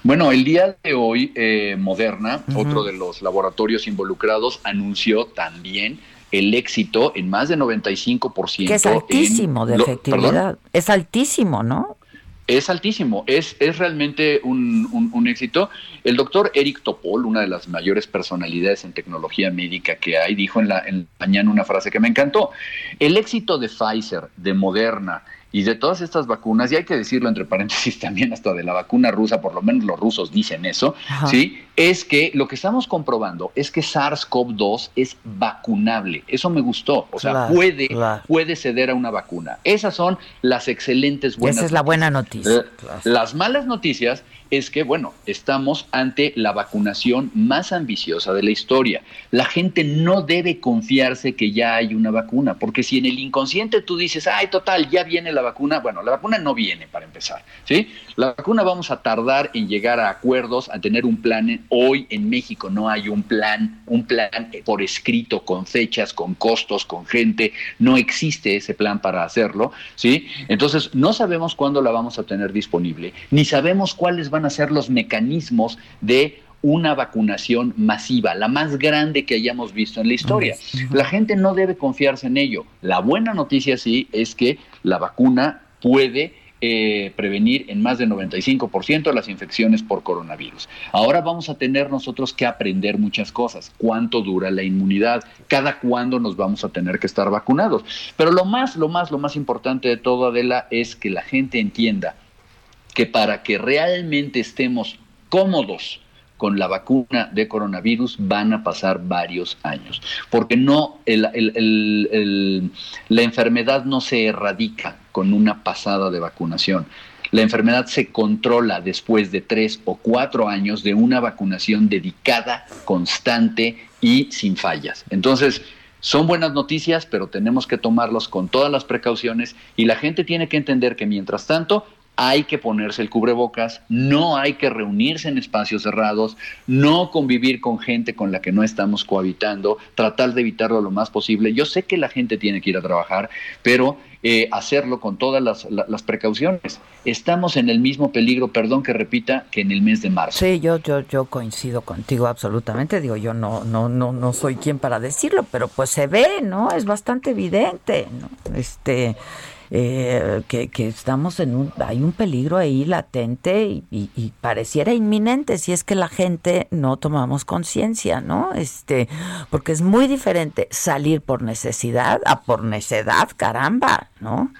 Bueno, el día de hoy, eh, Moderna, otro de los laboratorios involucrados, anunció también el éxito en más de 95%. Que es altísimo de efectividad. Es altísimo, ¿no? Es altísimo, es, es realmente un, un, éxito. El doctor Eric Topol, una de las mayores personalidades en tecnología médica que hay, dijo en la, en mañana una frase que me encantó. El éxito de Pfizer, de Moderna y de todas estas vacunas, y hay que decirlo entre paréntesis también hasta de la vacuna rusa, por lo menos los rusos dicen eso, ¿sí? Es que lo que estamos comprobando es que SARS-CoV-2 es vacunable. Eso me gustó. O sea, puede, puede ceder a una vacuna. Esas son las excelentes buenas Esa es la buena noticia. Eh, las malas noticias es que, bueno, estamos ante la vacunación más ambiciosa de la historia. La gente no debe confiarse que ya hay una vacuna, porque si en el inconsciente tú dices, ay, total, ya viene la vacuna, bueno, la vacuna no viene para empezar, ¿sí? La vacuna vamos a tardar en llegar a acuerdos, a tener un plan. Hoy en México no hay un plan, un plan por escrito, con fechas, con costos, con gente, no existe ese plan para hacerlo, ¿sí? Entonces, no sabemos cuándo la vamos a tener disponible, ni sabemos cuáles van a ser los mecanismos de una vacunación masiva, la más grande que hayamos visto en la historia. La gente no debe confiarse en ello. La buena noticia sí es que la vacuna puede eh, prevenir en más del 95% las infecciones por coronavirus. Ahora vamos a tener nosotros que aprender muchas cosas. ¿Cuánto dura la inmunidad? ¿Cada cuándo nos vamos a tener que estar vacunados? Pero lo más, lo más, lo más importante de todo, Adela, es que la gente entienda que para que realmente estemos cómodos con la vacuna de coronavirus van a pasar varios años, porque no la enfermedad no se erradica con una pasada de vacunación. La enfermedad se controla después de tres o cuatro años de una vacunación dedicada, constante y sin fallas. Entonces, son buenas noticias, pero tenemos que tomarlos con todas las precauciones y la gente tiene que entender que mientras tanto hay que ponerse el cubrebocas, no hay que reunirse en espacios cerrados, no convivir con gente con la que no estamos cohabitando, tratar de evitarlo lo más posible. Yo sé que la gente tiene que ir a trabajar, pero eh, hacerlo con todas las, precauciones. Estamos en el mismo peligro, perdón que repita, que en el mes de marzo. Sí, yo, yo, yo coincido contigo absolutamente. Digo, yo no, no, no, no soy quien para decirlo, pero pues se ve, ¿no? Es bastante evidente, ¿no? Este eh, que, estamos en un, hay un peligro ahí latente y, pareciera inminente si es que la gente no tomamos conciencia, ¿no? Este, porque es muy diferente salir por necesidad a por necedad, caramba, ¿no?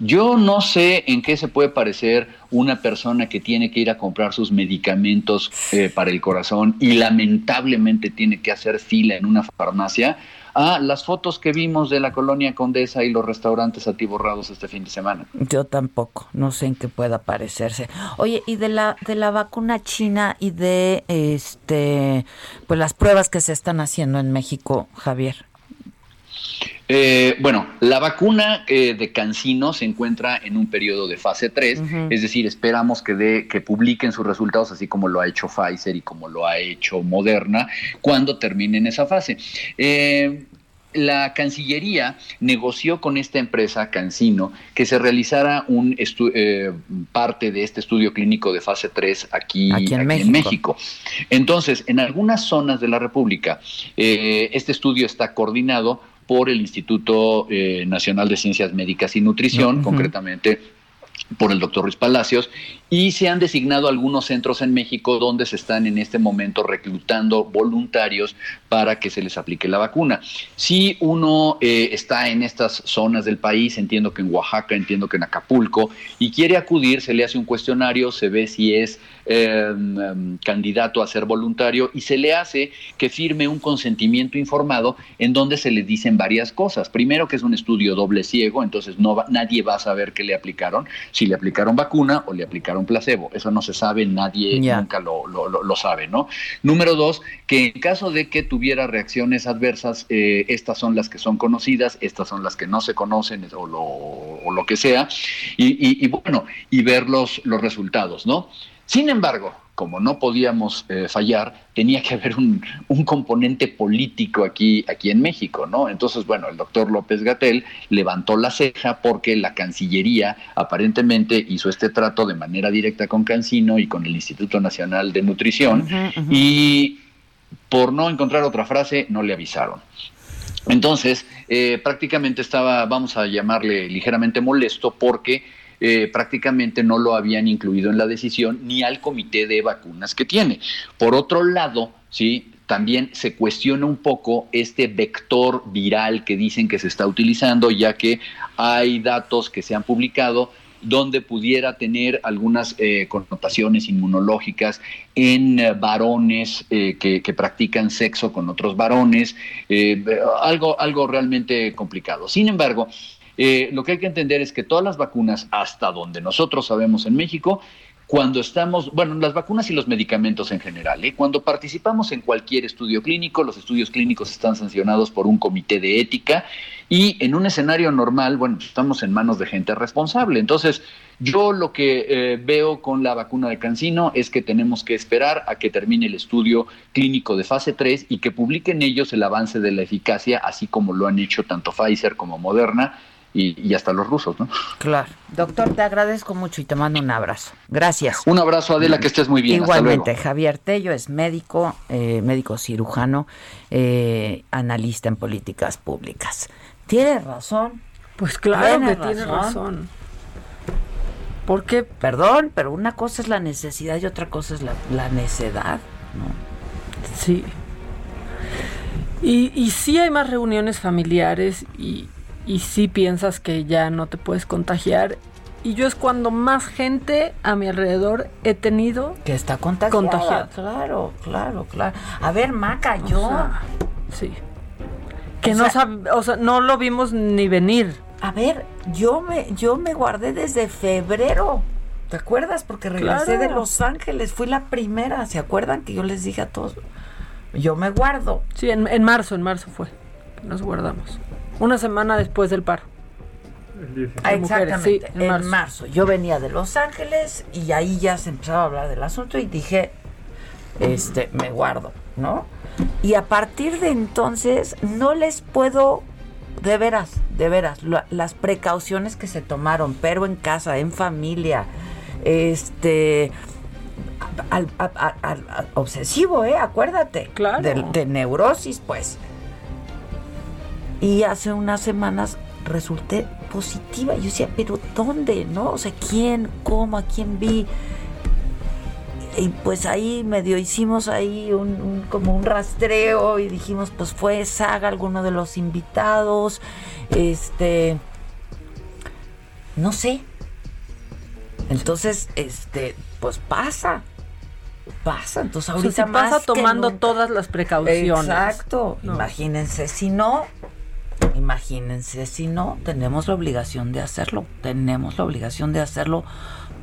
Yo no sé en qué se puede parecer una persona que tiene que ir a comprar sus medicamentos eh, para el corazón y lamentablemente tiene que hacer fila en una farmacia Ah, las fotos que vimos de la colonia Condesa y los restaurantes atiborrados este fin de semana. Yo tampoco, no sé en qué pueda parecerse. Oye, y de la de la vacuna china y de este pues las pruebas que se están haciendo en México, Javier. Eh, bueno, la vacuna eh, de Cancino se encuentra en un periodo de fase 3, es decir, esperamos que, de, que publiquen sus resultados, así como lo ha hecho Pfizer y como lo ha hecho Moderna, cuando terminen esa fase. Eh, la Cancillería negoció con esta empresa, Cancino, que se realizara un parte de este estudio clínico de fase 3 aquí, en, México. Entonces, en algunas zonas de la República, este estudio está coordinado por el Instituto eh, Nacional de Ciencias Médicas y Nutrición, concretamente por el doctor Ruiz Palacios y se han designado algunos centros en México donde se están en este momento reclutando voluntarios para que se les aplique la vacuna. Si uno eh, está en estas zonas del país, entiendo que en Oaxaca, entiendo que en Acapulco, y quiere acudir, se le hace un cuestionario, se ve si es em, em, candidato a ser voluntario y se le hace que firme un consentimiento informado en donde se le dicen varias cosas. Primero que es un estudio doble ciego, entonces no nadie va a saber qué le aplicaron, si le aplicaron vacuna o le aplicaron placebo. Eso no se sabe, nadie nunca lo, lo, sabe, ¿no? Número dos, que en caso de que tuviera reacciones adversas, eh, estas son las que son conocidas, estas son las que no se conocen o lo, o lo que sea, y, y, bueno, y ver los, los resultados, ¿no? Sin embargo, como no podíamos eh, fallar, tenía que haber un, componente político aquí, aquí en México, ¿no? Entonces, bueno, el doctor López Gatel levantó la ceja porque la Cancillería aparentemente hizo este trato de manera directa con Cancino y con el Instituto Nacional de Nutrición y por no encontrar otra frase, no le avisaron. Entonces, eh, prácticamente estaba, vamos a llamarle ligeramente molesto porque eh, prácticamente no lo habían incluido en la decisión ni al comité de vacunas que tiene. Por otro lado, sí, también se cuestiona un poco este vector viral que dicen que se está utilizando, ya que hay datos que se han publicado donde pudiera tener algunas eh, connotaciones inmunológicas en eh, varones que, que, practican sexo con otros varones, algo, algo realmente complicado. Sin embargo, eh, lo que hay que entender es que todas las vacunas, hasta donde nosotros sabemos en México, cuando estamos, bueno, las vacunas y los medicamentos en general, ¿eh? cuando participamos en cualquier estudio clínico, los estudios clínicos están sancionados por un comité de ética y en un escenario normal, bueno, estamos en manos de gente responsable. Entonces, yo lo que eh, veo con la vacuna de Cancino es que tenemos que esperar a que termine el estudio clínico de fase 3 y que publiquen ellos el avance de la eficacia, así como lo han hecho tanto Pfizer como Moderna y, hasta los rusos, ¿no? Claro. Doctor, te agradezco mucho y te mando un abrazo. Gracias. Un abrazo, Adela, que estés muy bien. Igualmente, Javier Tello es médico, eh, médico cirujano, eh, analista en políticas públicas. Tiene razón. Pues claro que tiene razón. Porque, perdón, pero una cosa es la necesidad y otra cosa es la, la necedad, ¿no? Sí. Y, y sí hay más reuniones familiares y, y si piensas que ya no te puedes contagiar. Y yo es cuando más gente a mi alrededor he tenido que está contagiada. Claro, claro, claro. A ver, Maca, yo. sí. Que no, o sea, no lo vimos ni venir. A ver, yo me, yo me guardé desde febrero. ¿Te acuerdas? Porque regresé de Los Ángeles, fui la primera. ¿Se acuerdan que yo les dije a todos? Yo me guardo. Sí, en, en marzo, en marzo fue. Nos guardamos. Una semana después del paro. exactamente, en, marzo. Yo venía de Los Ángeles y ahí ya se empezaba a hablar del asunto y dije, este, me guardo, ¿no? Y a partir de entonces no les puedo, de veras, de veras, las precauciones que se tomaron, pero en casa, en familia, este, al, obsesivo, ¿eh? Acuérdate. Claro. de neurosis, pues y hace unas semanas resulté positiva. Yo decía, pero ¿dónde? ¿No? O sea, ¿quién? ¿Cómo? ¿A quién vi? Y pues ahí medio hicimos ahí un, como un rastreo y dijimos, pues fue Saga, alguno de los invitados. Este. No sé. Entonces, este, pues pasa pasa. Entonces ahorita pasa tomando todas las precauciones. Exacto. Imagínense, si no, Imagínense, si no, tenemos la obligación de hacerlo. Tenemos la obligación de hacerlo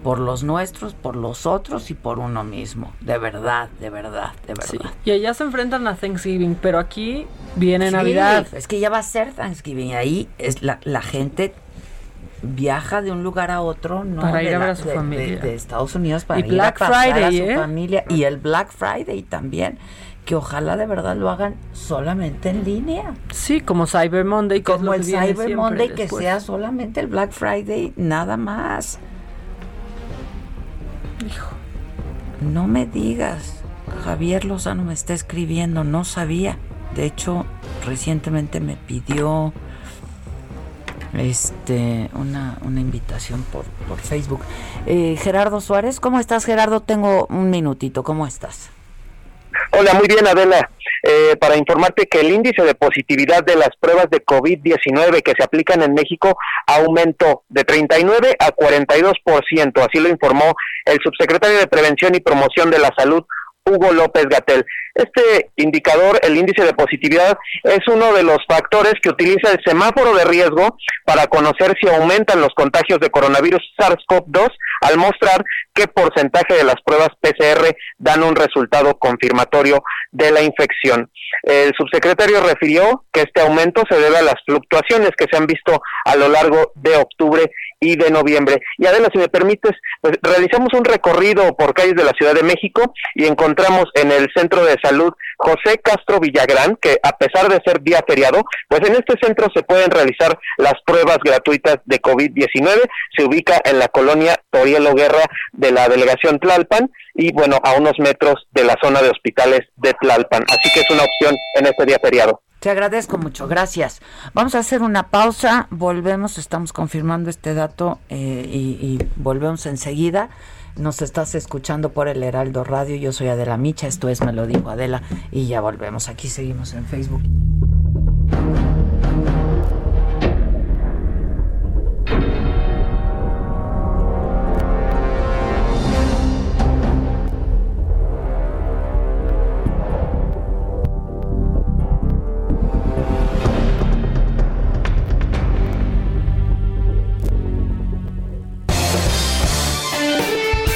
por los nuestros, por los otros y por uno mismo. De verdad, de verdad, de verdad. Y allá se enfrentan a Thanksgiving, pero aquí viene Navidad. Es que ya va a ser Thanksgiving. Ahí es la, la gente viaja de un lugar a otro, ¿no? Para ir a ver a su familia. De, Estados Unidos para ir a pasar a su ¿eh? familia. Y el Black Friday también que ojalá de verdad lo hagan solamente en línea. Sí, como Cyber Monday. como el Cyber Monday, que sea solamente el Black Friday, nada más. Hijo. No me digas. Javier Lozano me está escribiendo, no sabía. De hecho, recientemente me pidió este una, una invitación por, por Facebook. Eh, Gerardo Suárez, ¿cómo estás Gerardo? Tengo un minutito, ¿cómo estás? Hola, muy bien Adela. Eh, para informarte que el índice de positividad de las pruebas de COVID-19 que se aplican en México aumentó de 39 a 42%, así lo informó el subsecretario de Prevención y Promoción de la Salud, Hugo López Gatel. Este indicador, el índice de positividad, es uno de los factores que utiliza el semáforo de riesgo para conocer si aumentan los contagios de coronavirus SARS-CoV-2 al mostrar qué porcentaje de las pruebas PCR dan un resultado confirmatorio de la infección. El subsecretario refirió que este aumento se debe a las fluctuaciones que se han visto a lo largo de octubre y de noviembre. Y Adela, si me permites, pues, realizamos un recorrido por calles de la Ciudad de México y encontramos en el centro de salud José Castro Villagrán, que a pesar de ser día feriado, pues en este centro se pueden realizar las pruebas gratuitas de COVID-19. Se ubica en la colonia Torielo Guerra de la delegación Tlalpan y bueno, a unos metros de la zona de hospitales de Tlalpan. Así que es una opción en este día feriado. Te agradezco mucho, gracias. Vamos a hacer una pausa, volvemos, estamos confirmando este dato eh, y, volvemos enseguida. Nos estás escuchando por el Heraldo Radio, yo soy Adela Micha, esto es Me lo dijo Adela y ya volvemos, aquí seguimos en Facebook.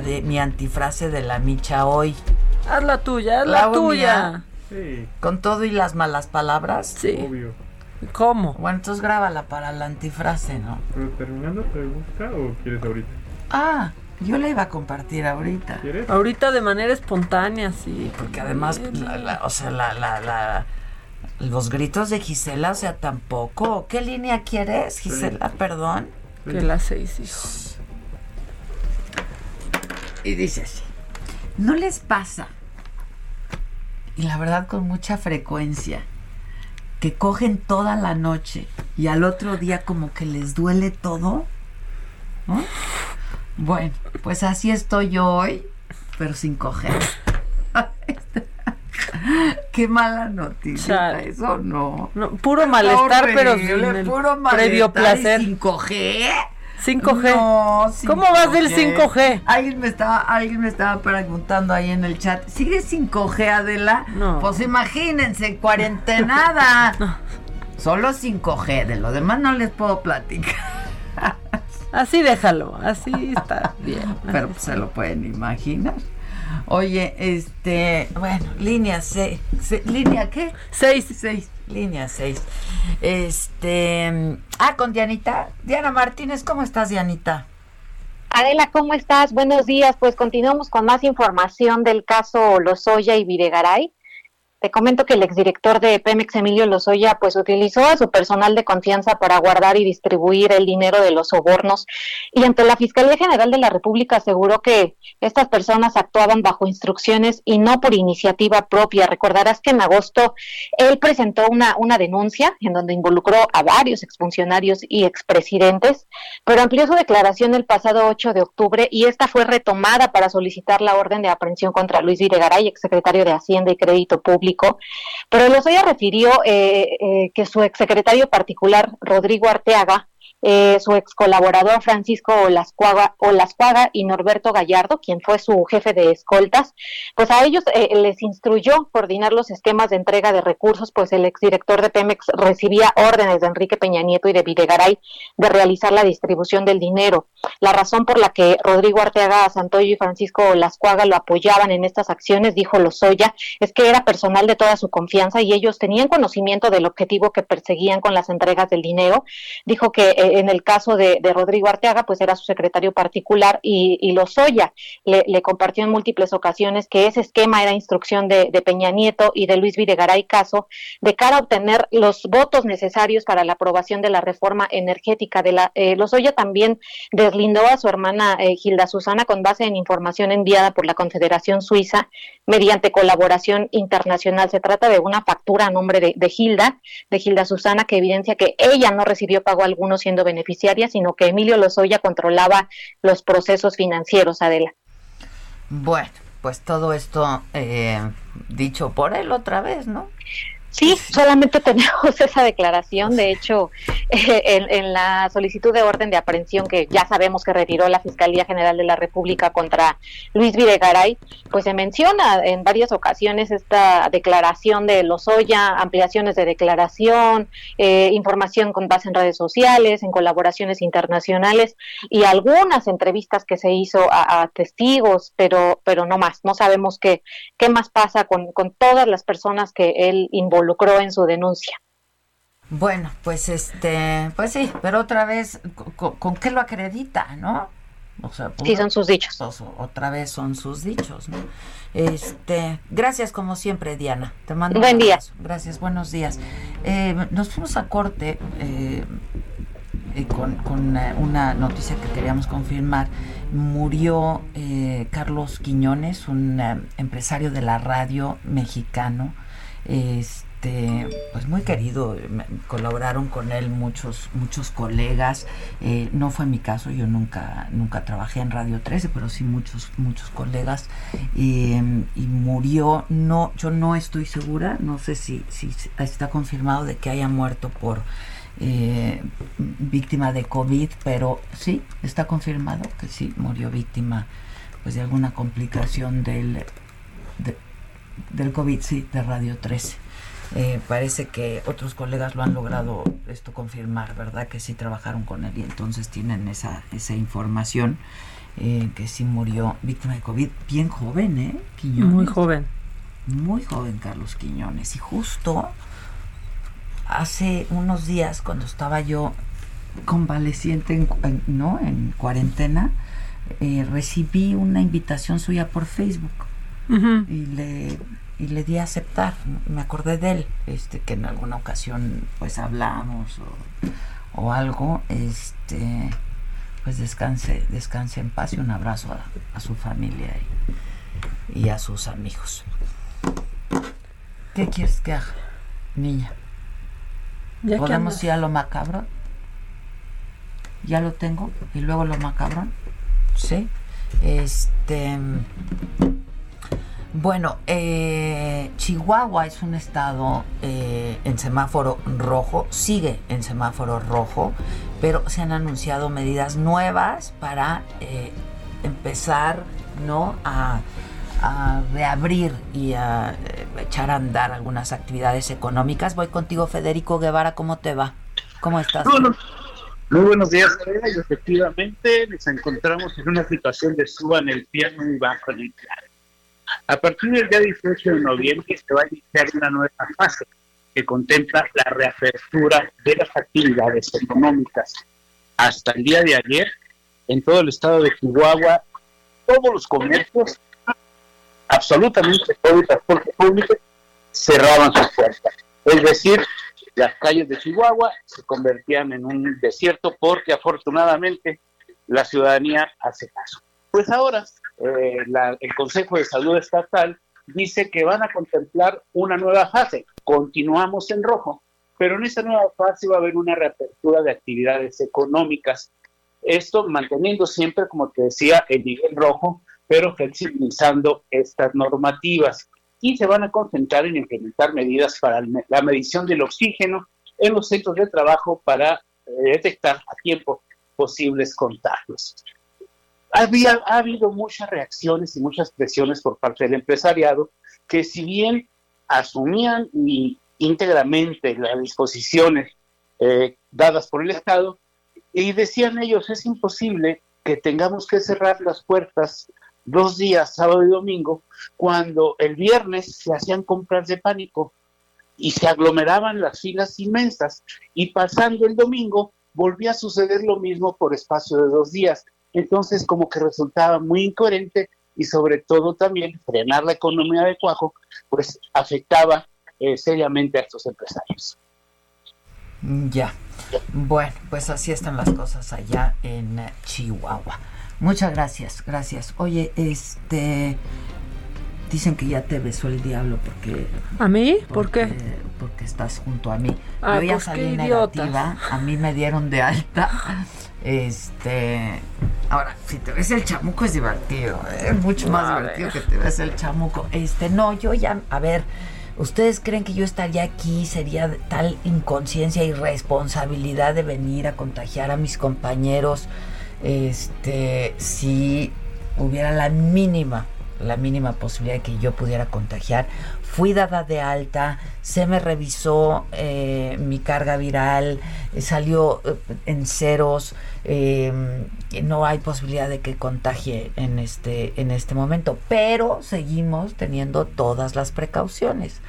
De mi antifrase de la micha hoy. Haz la tuya, haz la, tuya. Sí. Con todo y las malas palabras. Sí. Obvio. ¿Cómo? Bueno, entonces grábala para la antifrase, ¿no? ¿Pero terminando te gusta o quieres ahorita? Ah, yo la iba a compartir ahorita. ¿Quieres? Ahorita de manera espontánea, sí. Porque además, o sea, la, la, la, los gritos de Gisela, o sea, tampoco. ¿Qué línea quieres, Gisela? Perdón. Que la seis, hijos. Y dice así, ¿no les pasa? Y la verdad con mucha frecuencia, que cogen toda la noche y al otro día como que les duele todo. Bueno, pues así estoy yo hoy, pero sin coger. (laughs) Qué mala noticia, eso no. puro malestar, pero sin puro previo placer. sin coger. 5G. No, ¿Cómo vas del 5G? Alguien me estaba, alguien me estaba preguntando ahí en el chat. ¿Sigue 5G, Adela? No. Pues imagínense, cuarentenada. (laughs) no. Solo 5G, de lo demás no les puedo platicar. Así déjalo, así está bien. Pero pues, se lo pueden imaginar. Oye, este, bueno, línea C, línea qué? 6. 6 línea 6. Este, ah, con Dianita. Diana Martínez, ¿cómo estás, Dianita? Adela, ¿cómo estás? Buenos días. Pues continuamos con más información del caso Lozoya y Videgaray. Te comento que el exdirector de Pemex, Emilio Lozoya, pues utilizó a su personal de confianza para guardar y distribuir el dinero de los sobornos y ante la Fiscalía General de la República aseguró que estas personas actuaban bajo instrucciones y no por iniciativa propia. Recordarás que en agosto él presentó una, una denuncia en donde involucró a varios exfuncionarios y expresidentes, pero amplió su declaración el pasado 8 de octubre y esta fue retomada para solicitar la orden de aprehensión contra Luis Videgaray, exsecretario de Hacienda y Crédito Público pero Lozoya refirió eh, eh, que su exsecretario particular, Rodrigo Arteaga, eh, su ex colaborador Francisco Olascuaga, Olascuaga y Norberto Gallardo, quien fue su jefe de escoltas, pues a ellos eh, les instruyó coordinar los esquemas de entrega de recursos, pues el exdirector de Pemex recibía órdenes de Enrique Peña Nieto y de Videgaray de realizar la distribución del dinero. La razón por la que Rodrigo Arteaga Santoyo y Francisco Olascuaga lo apoyaban en estas acciones, dijo Lozoya, es que era personal de toda su confianza y ellos tenían conocimiento del objetivo que perseguían con las entregas del dinero. Dijo que eh, en el caso de, Rodrigo Arteaga, pues era su secretario particular y, y Lozoya le, compartió en múltiples ocasiones que ese esquema era instrucción de, Peña Nieto y de Luis Videgaray Caso de cara a obtener los votos necesarios para la aprobación de la reforma energética de la eh, Lozoya también deslindó a su hermana eh, Gilda Susana con base en información enviada por la Confederación Suiza mediante colaboración internacional. Se trata de una factura a nombre de, de Gilda, de Gilda Susana, que evidencia que ella no recibió pago alguno siendo beneficiaria, sino que Emilio Lozoya controlaba los procesos financieros, Adela. Bueno, pues todo esto eh, dicho por él otra vez, ¿no? Sí, (laughs) solamente tenemos esa declaración. De hecho, (laughs) eh, en, la solicitud de orden de aprehensión que ya sabemos que retiró la Fiscalía General de la República contra Luis Videgaray, pues se menciona en varias ocasiones esta declaración de Lozoya, ampliaciones de declaración, eh, información con base en redes sociales, en colaboraciones internacionales y algunas entrevistas que se hizo a, testigos, pero, pero no más. No sabemos qué, qué más pasa con, con todas las personas que él involucró involucró en su denuncia. Bueno, pues este, pues sí, pero otra vez, ¿con, qué lo acredita, no? O sea, sí, son sus dichos. Otra vez son sus dichos, ¿no? Este, gracias como siempre, Diana. Te mando buen día. Gracias, buenos días. Eh, nos fuimos a corte eh, eh, con, con una noticia que queríamos confirmar. Murió Carlos Quiñones, un empresario de la radio mexicano. Este, este, pues muy querido, colaboraron con él muchos muchos colegas, eh, no fue mi caso, yo nunca nunca trabajé en Radio 13, pero sí muchos muchos colegas y murió, no yo no estoy segura, no sé si, si está confirmado de que haya muerto por eh, víctima de COVID, pero sí, está confirmado que sí, murió víctima pues de alguna complicación del, del COVID, sí, de Radio 13. Eh, parece que otros colegas lo han logrado esto confirmar, ¿verdad? Que sí trabajaron con él y entonces tienen esa, esa información eh, que sí murió víctima de COVID, bien joven, ¿eh? Quiñones. Muy joven. Muy joven Carlos Quiñones. Y justo hace unos días, cuando estaba yo convaleciente, en, ¿no? En cuarentena, eh, recibí una invitación suya por Facebook. Y le y le di a aceptar. Me acordé de él, este, que en alguna ocasión pues hablamos o, algo, este, pues descanse, descanse en paz y un abrazo a, su familia y, a sus amigos. ¿Qué quieres que haga, niña? ¿Podemos ir a lo macabro? Ya lo tengo. Y luego lo macabro. Sí. Este. Bueno, eh, Chihuahua es un estado eh, en semáforo rojo, sigue en semáforo rojo, pero se han anunciado medidas nuevas para eh, empezar ¿no? a, reabrir y a echar a andar algunas actividades económicas. Voy contigo, Federico Guevara, ¿cómo te va? ¿Cómo estás? muy buenos días, y efectivamente nos encontramos en una situación de suba en el piano y bajo en el piano a partir del día 18 de noviembre se va a iniciar una nueva fase que contempla la reapertura de las actividades económicas. Hasta el día de ayer, en todo el estado de Chihuahua, todos los comercios, absolutamente todo el transporte público, cerraban sus puertas. Es decir, las calles de Chihuahua se convertían en un desierto porque afortunadamente la ciudadanía hace caso. Pues ahora eh, el Consejo de Salud Estatal dice que van a contemplar una nueva fase. Continuamos en rojo, pero en esa nueva fase va a haber una reapertura de actividades económicas. Esto manteniendo siempre, como te decía, el nivel rojo, pero flexibilizando estas normativas. Y se van a concentrar en implementar medidas para la medición del oxígeno en los centros de trabajo para detectar a tiempo posibles contagios. Había, ha habido muchas reacciones y muchas presiones por parte del empresariado que si bien asumían íntegramente las disposiciones eh, dadas por el Estado, y decían ellos, es imposible que tengamos que cerrar las puertas dos días, sábado y domingo, cuando el viernes se hacían compras de pánico y se aglomeraban las filas inmensas y pasando el domingo volvía a suceder lo mismo por espacio de dos días. Entonces como que resultaba muy incoherente y sobre todo también frenar la economía de Cuajo, pues afectaba eh, seriamente a estos empresarios. Ya. Bueno, pues así están las cosas allá en Chihuahua. Muchas gracias, gracias. Oye, este dicen que ya te besó el diablo porque ¿A mí? ¿Por qué? Porque estás junto a mí. Ah, Yo ya pues, salí negativa, a mí me dieron de alta. Este, ahora, si te ves el chamuco es divertido, es mucho más A divertido ver. que te ves el chamuco. Este, no, yo ya, a ver, ¿ustedes creen que yo estaría aquí? Sería tal inconsciencia y responsabilidad de venir a contagiar a mis compañeros, este, si hubiera la mínima, la mínima posibilidad de que yo pudiera contagiar. Fui dada de alta, se me revisó eh, mi carga viral, eh, salió eh, en ceros, eh, no hay posibilidad de que contagie en este, en este momento, pero seguimos teniendo todas las precauciones.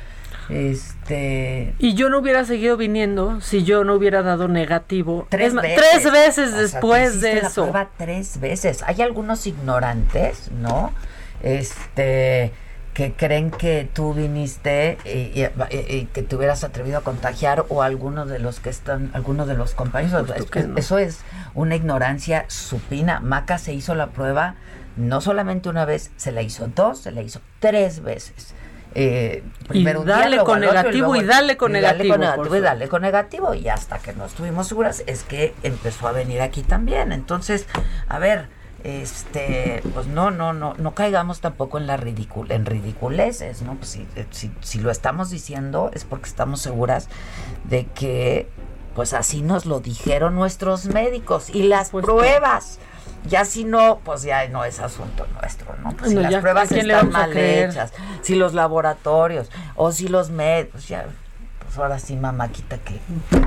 Este, Y yo no hubiera seguido viniendo si yo no hubiera dado negativo. tres Es veces. tres veces O sea, te después de la eso. prueba tres veces. Hay algunos ignorantes, ¿no? Este que creen que tú viniste y, y- y- y que te hubieras atrevido a contagiar o algunos de los que están, algunos de los compañeros. Es- que no. Eso es una ignorancia supina. Maca se hizo la prueba no solamente una vez, se la hizo dos, se la hizo tres veces. Eh, primero día, dale con otro, negativo, luego- y dale con negativo, por negativo, y dale con negativo y hasta que no estuvimos seguras es que empezó a venir aquí también. Entonces, a ver, este, pues no, no, no, no caigamos tampoco en la ridicul en ridiculeces, ¿no? Pues si, si, si lo estamos diciendo es porque estamos seguras de que, pues así nos lo dijeron nuestros médicos y las pruebas. Ya si no, pues ya no es asunto nuestro, ¿no? Pues si las pruebas ¿a quién le están mal hechas, si los laboratorios o si los médicos, ya, pues ahora sí, mamáquita, ¿qué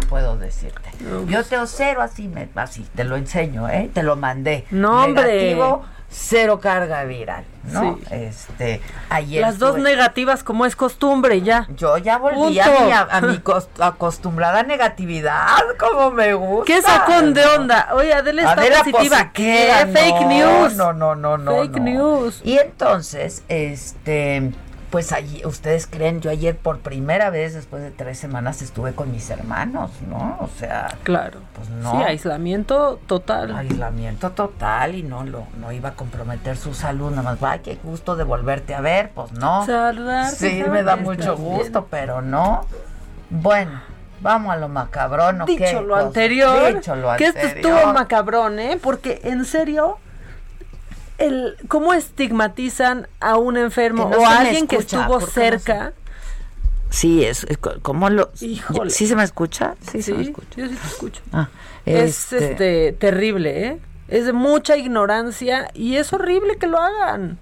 puedo decirte? Yo te cero así, me, así, te lo enseño, ¿eh? Te lo mandé. No, hombre. Negativo, cero carga viral, ¿no? Sí. Este, ayer Las dos negativas como es costumbre ya. Yo ya volví a mi, a, a mi (laughs) cos- acostumbrada negatividad, como me gusta. ¿Qué sacón de onda? Oye, Adela está Adela positiva. ¿Qué? Fake no, news. No, no, no, no. Fake no. news. Y entonces, este, pues allí, ustedes creen, yo ayer por primera vez después de tres semanas estuve con mis hermanos, ¿no? O sea, Claro. pues no. Sí, aislamiento total. Aislamiento total y no lo no iba a comprometer su salud, nada más, ay, qué gusto de volverte a ver, pues no. Saludarte, Sí, me da mucho bien. gusto, pero no. Bueno, vamos a lo macabrón, ¿o Dicho qué? lo anterior, dicho lo que esto anterior. estuvo macabrón, ¿eh? Porque en serio, el cómo estigmatizan a un enfermo no o a alguien que estuvo ¿por qué no se- cerca. Sí, es, es co- ¿cómo lo...? Híjole. ¿Sí se me escucha? Sí, se me Sí, escucha. yo sí te escucho. Ah, Es este- este terrible, ¿eh? Es de mucha ignorancia y es horrible que lo hagan.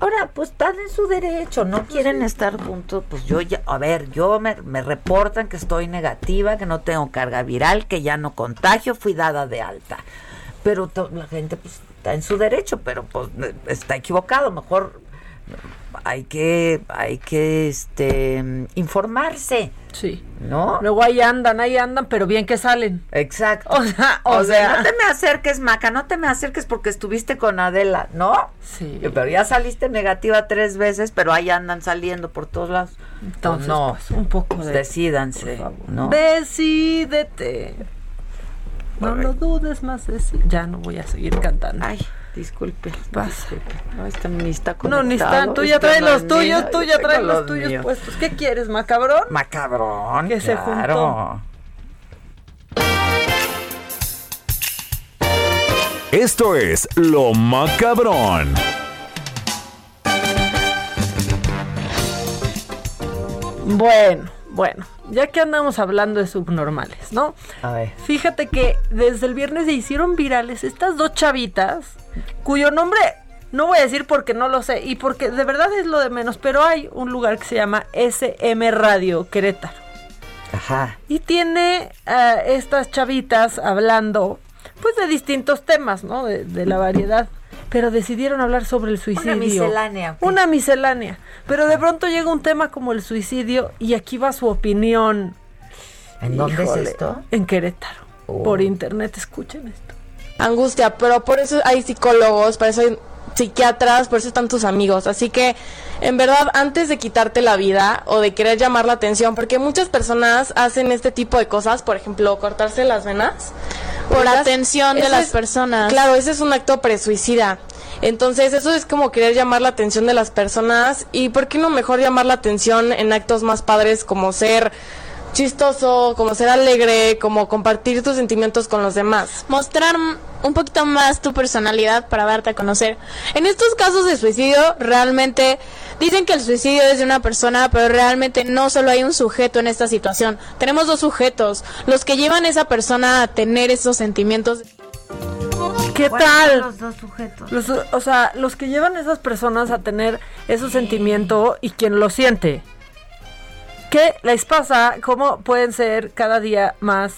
Ahora, pues están en su derecho, no quieren estar juntos, pues yo ya, a ver, yo me, me reportan que estoy negativa, que no tengo carga viral, que ya no contagio, fui dada de alta. Pero la gente pues está en su derecho, pero pues está equivocado, mejor hay que, hay que, este, informarse. Sí. ¿No? Luego ahí andan, ahí andan, pero bien que salen. Exacto. O sea, o, O sea, sea, no te me acerques, Maca, no te me acerques porque estuviste con Adela, ¿no? Sí. Pero ya saliste negativa tres veces, pero ahí andan saliendo por todos lados. Entonces, no, pues, un poco de- Decídanse, ¿no? Decídete. No lo dudes más. Ya no voy a seguir cantando. Ay, disculpe. Pasa. No, este ni está No, ni están. Tú ya traes los tuyos, tú ya traes los tuyos míos. puestos. ¿Qué quieres, macabrón? Macabrón, Que se claro. Esto es Lo Macabrón. Bueno, Bueno, ya que andamos hablando de subnormales, ¿no? A ver. Fíjate que desde el viernes se hicieron virales estas dos chavitas, cuyo nombre no voy a decir porque no lo sé y porque de verdad es lo de menos, pero hay un lugar que se llama SM Radio Querétaro. Ajá. Y tiene a estas chavitas hablando, pues, de distintos temas, ¿no? De, de la variedad. Pero decidieron hablar sobre el suicidio. miscelánea, ok. Una miscelánea. Pero de pronto llega un tema como el suicidio y aquí va su opinión. ¿En dónde Híjole, es esto? En Querétaro. Oh. Por internet, escuchen esto. Angustia, pero por eso hay psicólogos, por eso hay psiquiatras, por eso están tus amigos. Así que, en verdad, antes de quitarte la vida o de querer llamar la atención, porque muchas personas hacen este tipo de cosas, por ejemplo, cortarse las venas. Por Esas- atención de las es- personas. Claro, ese es un acto presuicida. Entonces, eso es como querer llamar la atención de las personas. ¿Y por qué no mejor llamar la atención en actos más padres como ser chistoso, como ser alegre, como compartir tus sentimientos con los demás? Mostrar un poquito más tu personalidad para darte a conocer. En estos casos de suicidio, realmente dicen que el suicidio es de una persona, pero realmente no solo hay un sujeto en esta situación. Tenemos dos sujetos, los que llevan a esa persona a tener esos sentimientos. ¿Qué ¿Cuáles tal? son los dos sujetos? Los- o sea, los que llevan a esas personas a tener esos sentimientos y quien lo siente. ¿Qué les pasa? ¿Cómo pueden ser cada día más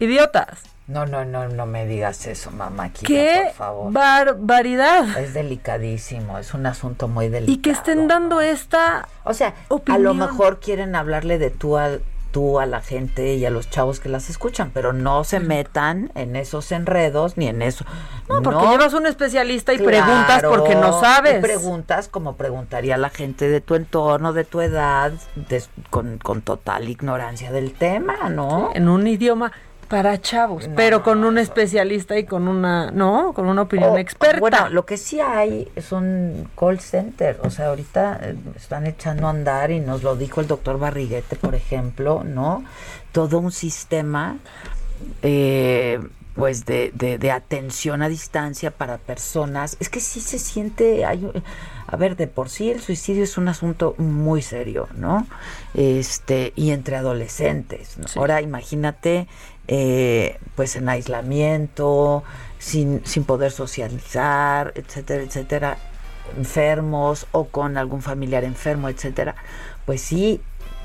idiotas? No, no, no, no me digas eso, mamá. ¡Qué por favor. barbaridad! Es delicadísimo, es un asunto muy delicado. Y que estén dando esta O sea, a opinión. lo mejor quieren hablarle de tú a, tú a la gente y a los chavos que las escuchan, pero no se metan en esos enredos ni en eso. No, porque llevas un especialista y preguntas porque no sabes. y preguntas como preguntaría la gente de tu entorno, de tu edad, con, con total ignorancia del tema, ¿no? En un idioma para chavos, pero con un especialista y con una, ¿no? Con una opinión O- experta. Bueno, lo que sí hay es un call center. O sea, ahorita eh, están echando a andar y nos lo dijo el doctor Barriguete, por ejemplo, ¿no? Todo un sistema, eh, pues, de, de, de atención a distancia para personas. Es que sí se siente. Hay, a ver, de por sí el suicidio es un asunto muy serio, ¿no? Este, y entre adolescentes. ¿no? Ahora imagínate, eh, pues en aislamiento, sin, sin poder socializar, etcétera, etcétera, enfermos o con algún familiar enfermo, etcétera, pues sí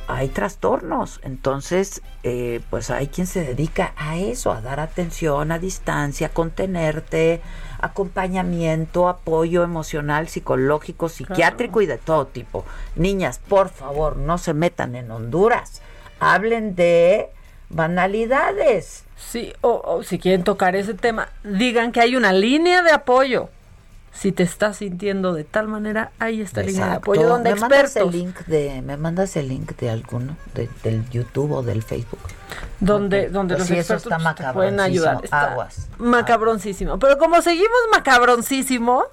hay trastornos. Entonces, eh, pues hay quien se dedica a eso, a dar atención a distancia, contenerte, acompañamiento, apoyo emocional, psicológico, psiquiátrico y de todo tipo. Niñas, por favor, no se metan en Honduras. Hablen de banalidades. Sí, o, o si quieren tocar ese tema, digan que hay una línea de apoyo. Si te estás sintiendo de tal manera, ahí está la línea de apoyo donde ¿Me mandas el link de, me mandas el link de alguno, de- del YouTube o del Facebook. donde, Ok. donde Pues los eso expertos está te pueden ayudar. Está Aguas. Macabroncísimo. Pero como seguimos macabroncísimos,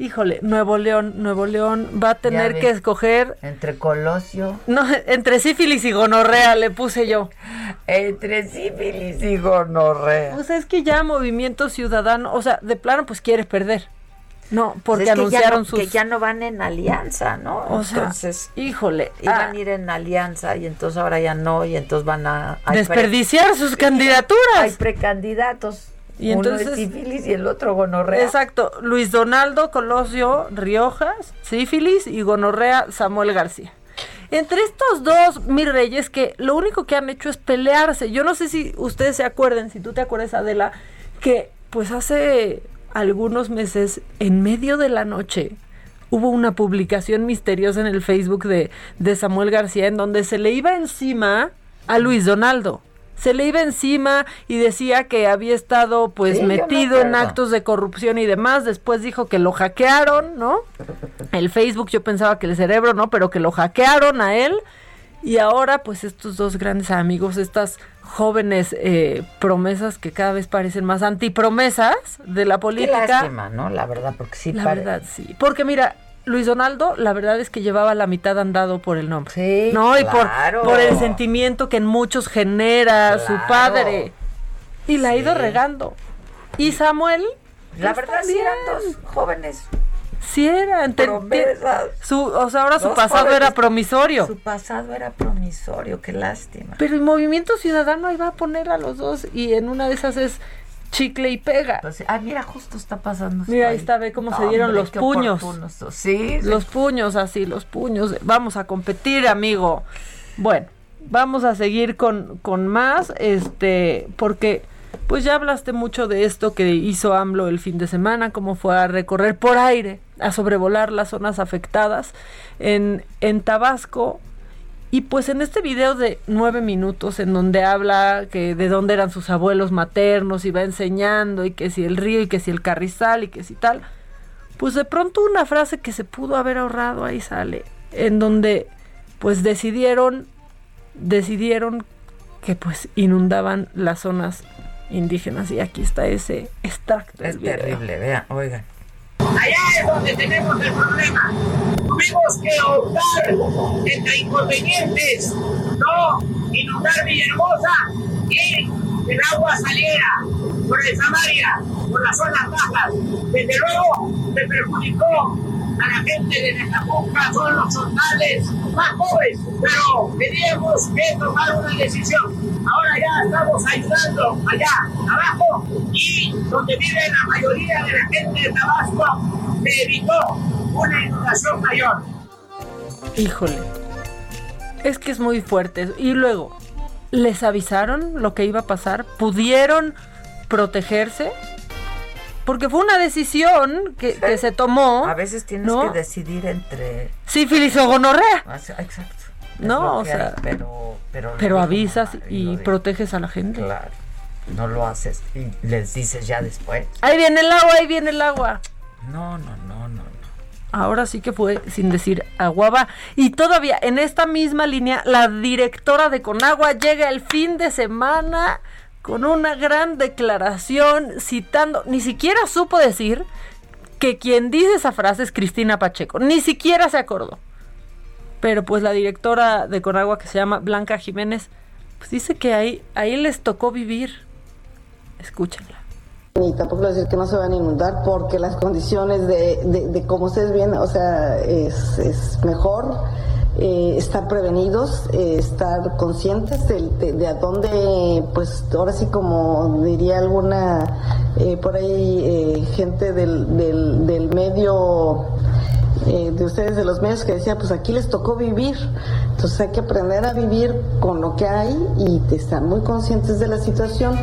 híjole, Nuevo León, Nuevo León va a tener que escoger Entre Colosio. no, (laughs) entre sífilis y gonorrea le puse yo. Entre sífilis y gonorrea. O sea, es que ya Movimiento Ciudadano, o sea, de plano pues quiere perder. No, porque Pues es que ya anunciaron no- sus que ya no van en alianza, ¿no? O sea, entonces, híjole, iban ah, a ir en alianza y entonces ahora ya no y entonces van a desperdiciar sus (laughs) candidaturas. Hay precandidatos. Y Uno entonces- es sífilis y el otro gonorrea. Exacto, Luis Donaldo Colosio Riojas, sífilis y gonorrea Samuel García. Entre estos dos, mis reyes, que lo único que han hecho es pelearse. Yo no sé si ustedes se acuerden, si tú te acuerdas, Adela, que pues hace algunos meses, en medio de la noche, hubo una publicación misteriosa en el Facebook de, de Samuel García en donde se le iba encima a Luis Donaldo. Se le iba encima y decía que había estado pues Sí, metido en actos de corrupción y demás. Después dijo que lo hackearon, ¿no? El Facebook yo pensaba que el cerebro, ¿no? Pero que lo hackearon a él. Y ahora pues estos dos grandes amigos, estas jóvenes eh, promesas que cada vez parecen más antipromesas de la Qué política. lástima, ¿no? La verdad, porque sí La verdad, sí. Porque mira, Luis Donaldo, la verdad es que llevaba la mitad andado por el nombre. Sí, No, y por, claro. por el sentimiento que en muchos genera su padre. Y la ha ido regando. Y Samuel, La pues, verdad sí eran dos jóvenes Sí era, ente- Promesas. su, o sea, ahora su pasado jóvenes- era promisorio. Su pasado era promisorio, qué lástima. Pero el Movimiento Ciudadano ahí va a poner a los dos y en una de esas es chicle y pega. Entonces, ah, mira, justo está pasando. Mira, ahí está, ve cómo se dieron Hombre, los puños. sí. Los puños así, los puños. Vamos a competir, amigo. Bueno, vamos a seguir con, con más, este, porque pues ya hablaste mucho de esto que hizo AMLO el fin de semana, cómo fue a recorrer por aire, a sobrevolar las zonas afectadas en, en Tabasco. Y pues en este video de nueve minutos en donde habla que de dónde eran sus abuelos maternos y va enseñando y que si el río y que si el carrizal y que si tal, pues de pronto una frase que se pudo haber ahorrado ahí sale, en donde pues decidieron, decidieron que pues inundaban las zonas indígenas y aquí está ese extracto. Es del video. terrible, vean, oigan. Allá es donde tenemos el problema. Tuvimos que optar entre inconvenientes, no inundar Villahermosa que el agua saliera por el Samaria, por las zonas bajas. Desde luego se perjudicó a la gente de Netapunca, son los soldales más jóvenes, pero teníamos que tomar una decisión. Ahora ya estamos ayudando allá abajo y donde vive la mayoría de la gente de Tabasco se evitó una inundación mayor. Híjole. Es que es muy fuerte. Y luego, ¿les avisaron lo que iba a pasar? ¿Pudieron protegerse? Porque fue una decisión que, que se tomó. A veces tienes ¿no? que decidir entre... sífilis o gonorrea. Ah, Exacto. Es No, o sea, hay, pero, pero, Pero avisas mal, y proteges a la gente. Claro. No lo haces y les dices ya después. Ahí viene el agua, ahí viene el agua. No, no, no, no. Ahora sí que fue sin decir agua va. Y todavía en esta misma línea, la directora de Conagua llega el fin de semana con una gran declaración citando, ni siquiera supo decir que quien dice esa frase es Cristina Pacheco, ni siquiera se acordó. Pero pues la directora de Conagua que se llama Blanca Jiménez, pues dice que ahí, ahí les tocó vivir. Escúchenla. Y tampoco decir que no se van a inundar porque las condiciones de, de, como ustedes ven, o sea, es, es mejor eh, estar prevenidos, eh, estar conscientes de, de, a dónde, pues ahora sí como diría alguna, eh, por ahí gente del, del, del medio de ustedes, de los medios, que decía, pues aquí les tocó vivir. Entonces hay que aprender a vivir con lo que hay y estar muy conscientes de la situación.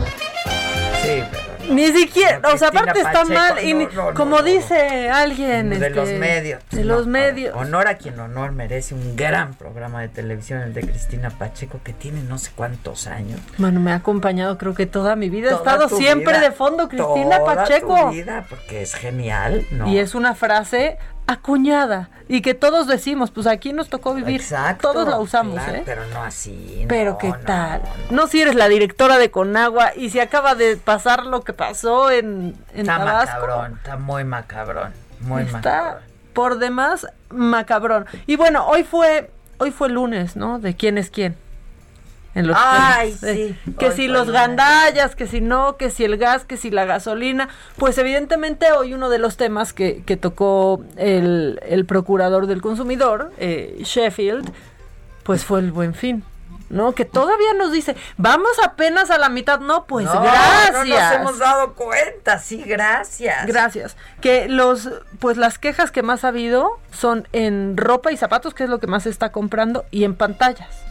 Sí, Ni siquiera, o sea, aparte está Pacheco, mal. y no, no, como no. dice alguien. de este, los medios. De los medios. Honor a quien honor merece un gran programa de televisión, el de Cristina Pacheco, que tiene no sé cuántos años. Bueno, me ha acompañado creo que toda mi vida. He Toda estado tu siempre vida, de fondo Cristina toda Pacheco. tu vida, porque es genial, ¿no? Y es una frase acuñada y que todos decimos, pues aquí nos tocó vivir. Exacto, Todos la usamos, claro, ¿eh? Pero no así. Pero no, qué no, tal. No. si eres la directora de Conagua y si acaba de pasar lo que pasó en, en Está Tabasco. macabrón, está muy macabrón, muy está macabrón. por demás macabrón. Y bueno, hoy fue hoy fue lunes, ¿no? De quién es quién. En los Ay, sí, (laughs) Que hoy si los gandallas, que si no, que si el gas, que si la gasolina. Pues evidentemente hoy uno de los temas que, que tocó el, el procurador del consumidor, eh, Sheffield, pues fue el buen fin. ¿No? Que todavía nos dice, vamos apenas a la mitad. No, pues No, gracias. No nos hemos dado cuenta, sí, gracias. Gracias. Que los, pues las quejas que más ha habido son en ropa y zapatos, que es lo que más se está comprando, y en pantallas.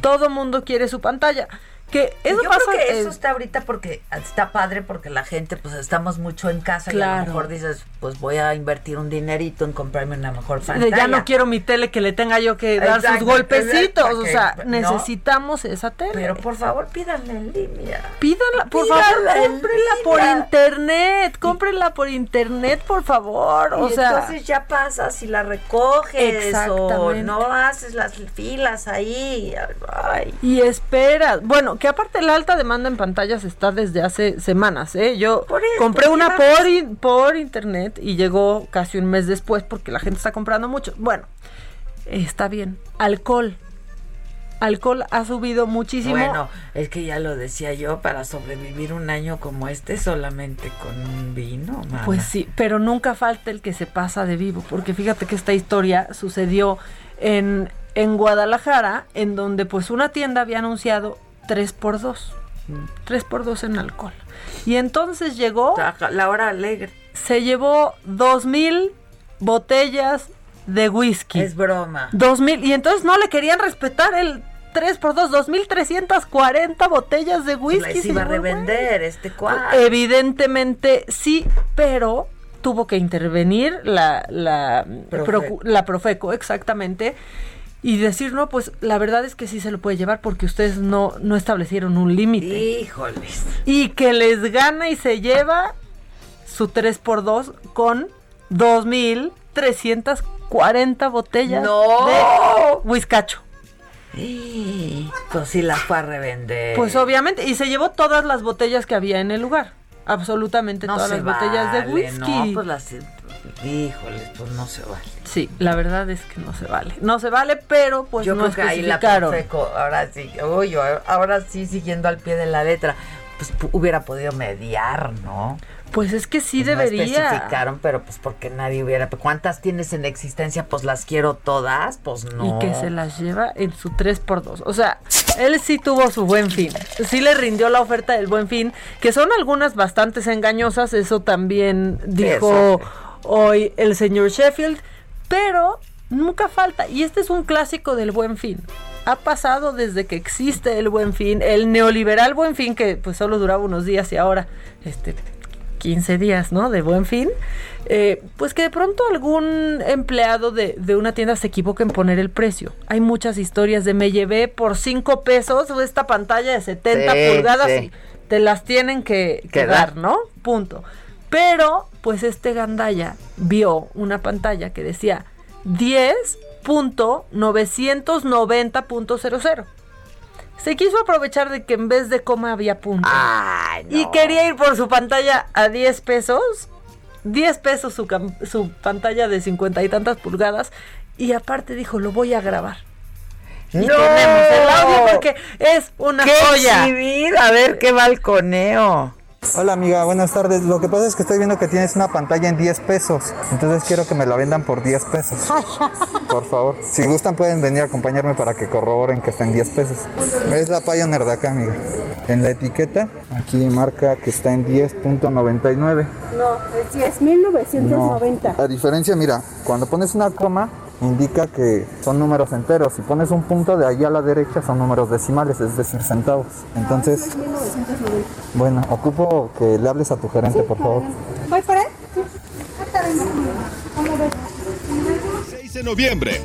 Todo mundo quiere su pantalla. Que eso Yo pasa. creo que eso eh, está ahorita porque está padre porque la gente pues estamos mucho en casa y a Claro. lo mejor dices pues voy a invertir un dinerito en comprarme una mejor pantalla. ya no quiero mi tele que le tenga yo que dar Exacto, sus golpecitos. exacto, O sea, no. necesitamos esa tele. Pero por favor pídanla en línea. Pídanla, por Pídanla favor, en cómprenla por internet, cómprenla por internet, por favor. O y sea, entonces ya pasas y la recoges o no haces las filas ahí. Ay. Y espera, bueno, que aparte la alta demanda en pantallas está desde hace semanas, ¿eh? Yo compré una por, in- por internet y llegó casi un mes después porque la gente está comprando mucho. Bueno, está bien. Alcohol. alcohol ha subido muchísimo. Bueno, es que ya lo decía yo, para sobrevivir un año como este solamente con un vino, mana. Pues sí, pero nunca falta el que se pasa de vivo, porque fíjate que esta historia sucedió en, en Guadalajara, en donde pues una tienda había anunciado 3 por 2 3 por 2 en alcohol. Y entonces llegó... La hora alegre. Se llevó dos mil botellas de whisky. Es broma. Dos mil. Y entonces no le querían respetar el 3 por 2, 2.340 botellas de whisky. Las iba a revender este cual. Evidentemente sí, pero tuvo que intervenir la, la, procu- la Profeco, exactamente, y decir, no, pues la verdad es que sí se lo puede llevar porque ustedes no, no establecieron un límite. Híjoles. Y que les gana y se lleva su 3 por 2 con 2.340 botellas ¡No! de whiskacho. Pues sí la fue a revender. Pues obviamente, y se llevó todas las botellas que había en el lugar. Absolutamente no todas las botellas de whisky. No, pues las... Híjoles, pues no se vale. Sí, la verdad es que no se vale. No se vale, pero pues Yo no creo que ahí la. Profeco, ahora sí, uy, ahora sí siguiendo al pie de la letra, pues pu- hubiera podido mediar, ¿no? Pues es que sí Pues no debería. especificaron, pero pues porque nadie hubiera. ¿Cuántas tienes en existencia? Pues las quiero todas, pues no. Y que se las lleva en su 3x2. O sea, él sí tuvo su buen fin. Sí le rindió la oferta del buen fin, que son algunas bastante engañosas. Eso también dijo Eso. hoy el señor Sheffield. Pero nunca falta. Y este es un clásico del buen fin. Ha pasado desde que existe el buen fin, el neoliberal buen fin, que pues solo duraba unos días y ahora, este, 15 días, ¿no? De buen fin. eh, pues que de pronto algún empleado de, de una tienda se equivoque en poner el precio. Hay muchas historias de me llevé por 5 pesos esta pantalla de 70 Sí, pulgadas sí. y te las tienen que, que dar. ¿no? Punto. Pero, pues este gandaya vio una pantalla que decía 10.990.00. Se quiso aprovechar de que en vez de coma había punto. Y quería ir por su pantalla a 10 pesos. 10 pesos su, su pantalla de 50 y tantas pulgadas. Y aparte dijo, lo voy a grabar. Y ¡No! tenemos el audio porque es una ¡Qué joya. exhibir! A ver qué balconeo. Hola amiga, buenas tardes. Lo que pasa es que estoy viendo que tienes una pantalla en 10 pesos. Entonces quiero que me la vendan por 10 pesos. Por favor. Si gustan pueden venir a acompañarme para que corroboren que está en 10 pesos. Es la Pioneer de acá, amiga. En la etiqueta, aquí marca que está en 10.99. No, es 10.990. A diferencia, mira, cuando pones una coma, indica que son números enteros. Si pones un punto de ahí a la derecha, son números decimales, es decir, centavos. Entonces, 1990. bueno, ocupo que le hables a tu gerente, por favor. ¿Voy por él? Sí. Ahorita vengo. ¿Cómo ves? 6 de noviembre.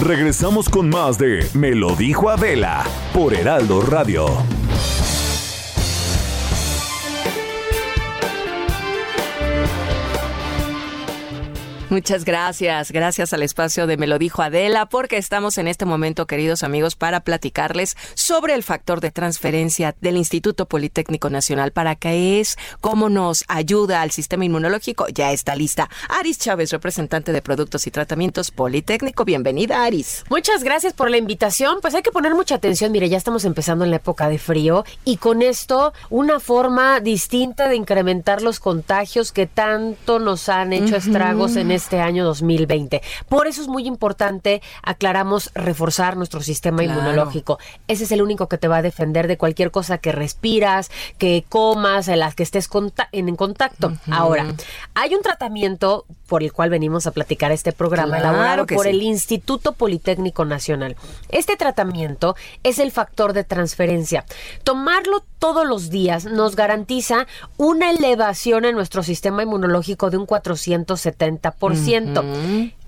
Regresamos con más de Me lo dijo Adela por Heraldo Radio. Muchas gracias, gracias al espacio de Me lo dijo Adela, porque estamos en este momento, queridos amigos, para platicarles sobre el factor de transferencia del Instituto Politécnico Nacional. ¿Para qué es? ¿Cómo nos ayuda al sistema inmunológico? Ya está lista. Aris Chávez, representante de Productos y Tratamientos Politécnico. Bienvenida, Aris. Muchas gracias por la invitación. Pues hay que poner mucha atención. Mire, ya estamos empezando en la época de frío y con esto una forma distinta de incrementar los contagios que tanto nos han hecho estragos en este año 2020. Por eso es muy importante, aclaramos, reforzar nuestro sistema Claro. inmunológico. Ese es el único que te va a defender de cualquier cosa que respiras, que comas, en las que estés conta- en, contacto. Ahora, hay un tratamiento por el cual venimos a platicar este programa, Claro elaborado por sí. el Instituto Politécnico Nacional. Este tratamiento es el factor de transferencia. Tomarlo todos los días nos garantiza una elevación en nuestro sistema inmunológico de un 470%.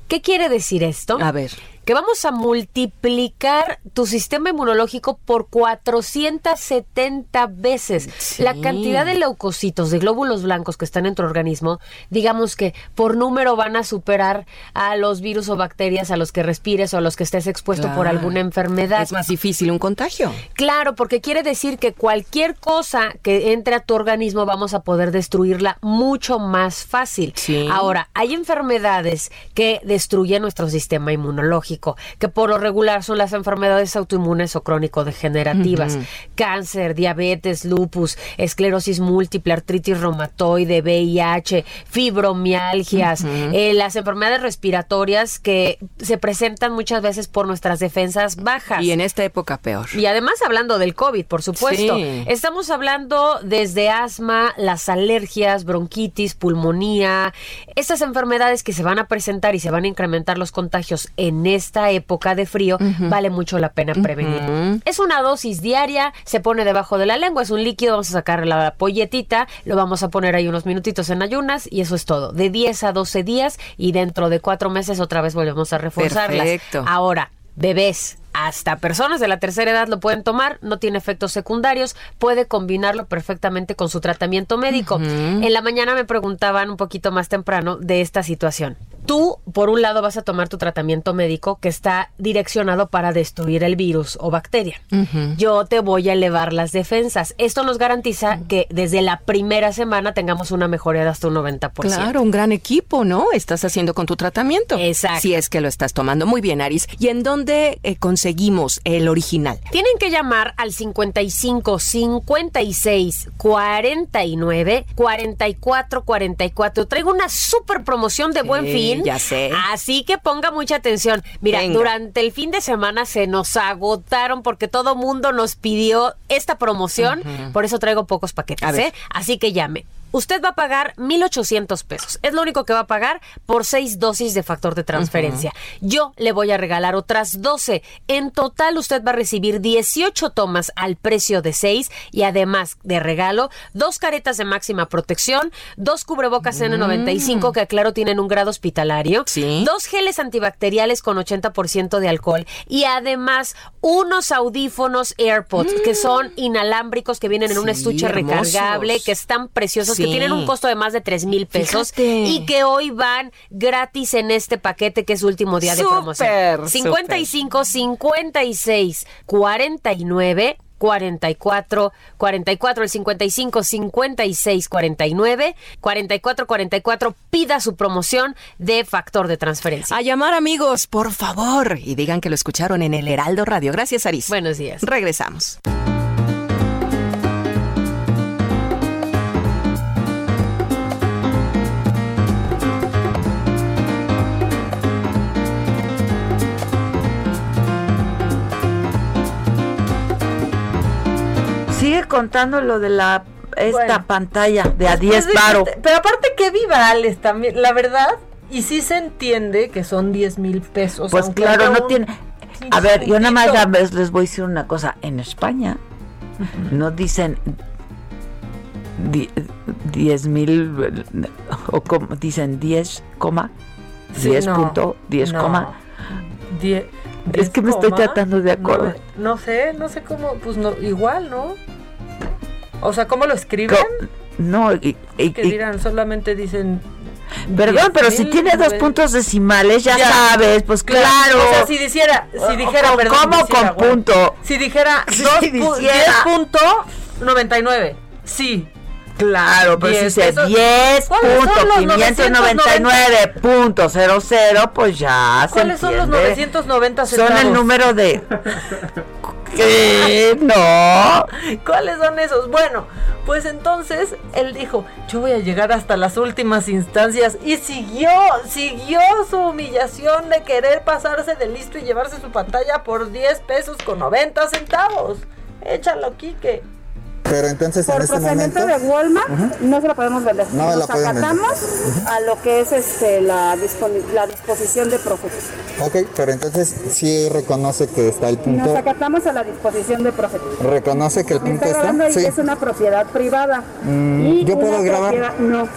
¿Qué quiere decir esto? A ver. Que vamos a multiplicar tu sistema inmunológico por 470 veces. Sí. La cantidad de leucocitos, de glóbulos blancos que están en tu organismo, digamos que por número van a superar a los virus o bacterias a los que respires o a los que estés expuesto por alguna enfermedad. Es más difícil un contagio. Claro, porque quiere decir que cualquier cosa que entre a tu organismo vamos a poder destruirla mucho más fácil. Sí. Ahora, hay enfermedades que destruyen nuestro sistema inmunológico, que por lo regular son las enfermedades autoinmunes o crónico-degenerativas. Cáncer, diabetes, lupus, esclerosis múltiple, artritis reumatoide, VIH, fibromialgias, eh, las enfermedades respiratorias que se presentan muchas veces por nuestras defensas bajas. Y en esta época peor. Y además hablando del COVID, por supuesto. Sí. Estamos hablando desde asma, las alergias, bronquitis, pulmonía, estas enfermedades que se van a presentar y se van a incrementar los contagios en esta época de frío, vale mucho la pena prevenir. Es una dosis diaria, se pone debajo de la lengua, es un líquido, vamos a sacar la polletita, lo vamos a poner ahí unos minutitos en ayunas y eso es todo. De 10 a 12 días y dentro de cuatro meses otra vez volvemos a reforzarlas. Perfecto. Ahora, bebés, hasta personas de la tercera edad lo pueden tomar, no tiene efectos secundarios, puede combinarlo perfectamente con su tratamiento médico. En la mañana me preguntaban un poquito más temprano de esta situación. Tú, por un lado, vas a tomar tu tratamiento médico que está direccionado para destruir el virus o bacteria. Yo te voy a elevar las defensas. Esto nos garantiza que desde la primera semana tengamos una mejoría de hasta un 90%. Claro, un gran equipo, ¿no? Estás haciendo con tu tratamiento. Exacto. Si es que lo estás tomando. Muy bien, Aris. ¿Y en dónde eh, conseguimos el original? Tienen que llamar al 55 56 49 44 44. Traigo una super promoción de buen Sí, fin. ya sé. Así que ponga mucha atención. Mira, Venga. durante el fin de semana se nos agotaron porque todo mundo nos pidió esta promoción. Por eso traigo pocos paquetes. ¿eh? Así que llame. Usted va a pagar 1,800 pesos. Es lo único que va a pagar por seis dosis de factor de transferencia. Yo le voy a regalar otras 12. En total, usted va a recibir 18 tomas al precio de 6 y además de regalo, dos caretas de máxima protección, dos cubrebocas N95 que, claro, tienen un grado hospitalario, dos geles antibacteriales con 80% de alcohol y además unos audífonos AirPods que son inalámbricos que vienen en un estuche recargable, que están preciosos, Sí. que tienen un costo de más de 3 mil pesos Fíjate. y que hoy van gratis en este paquete que es último día de promoción. 55 56 49 44 44 el 55 56 49 44 44 pida su promoción de factor de transferencia. A llamar amigos, por favor, y digan que lo escucharon en el Heraldo Radio. Gracias, Aris. Buenos días. Regresamos. Sigue contando lo de la esta Bueno. pantalla de a Después 10 de paro. que Pero aparte que vibrales también, la verdad. Y sí se entiende que son 10 mil pesos. Pues claro, no un tiene. A ver, yo nada más vez les voy a decir una cosa. En España no dicen di- 10 mil o como dicen 10 coma Sí, 10 no, punto 10 no. coma. Die- Es que me estoy coma, tratando de acordar. No, no sé, no sé cómo, pues no, igual, ¿no? O sea, ¿cómo lo escriben? No, y, y- que y- dirán, solamente dicen. perdón, pero si 10,000, tiene dos puntos decimales, ya, Ya. sabes, pues claro. O sea, si dijera, si dijera, ¿Cómo- perdón, ¿Cómo dijera, con güey. punto? Si dijera (laughs) Si 2 dijera- 10.99. Sí. Claro, pero si 10 dice pesos. 10 ¿Cuáles son punto los 599.00, pues ya se ¿Cuáles son los entiende. 990 Son centavos? el número de... (laughs) ¿Qué? No. (laughs) ¿Cuáles son esos? Bueno, pues entonces él dijo, yo voy a llegar hasta las últimas instancias y siguió, siguió su humillación de querer pasarse de listo y llevarse su pantalla por 10 pesos con 90 centavos. Échalo, Quique. Pero entonces Por en este procedimiento momento... de Walmart no se la podemos vender. No Nos acatamos a lo que es este la, la disposición de Profeco. Ok, pero entonces sí reconoce que está el Nos punto... acatamos a la disposición de Profeco. ¿Reconoce que el punto está grabando está? ahí Sí. que es una propiedad privada. Mm, Y ¿yo puedo grabar? No.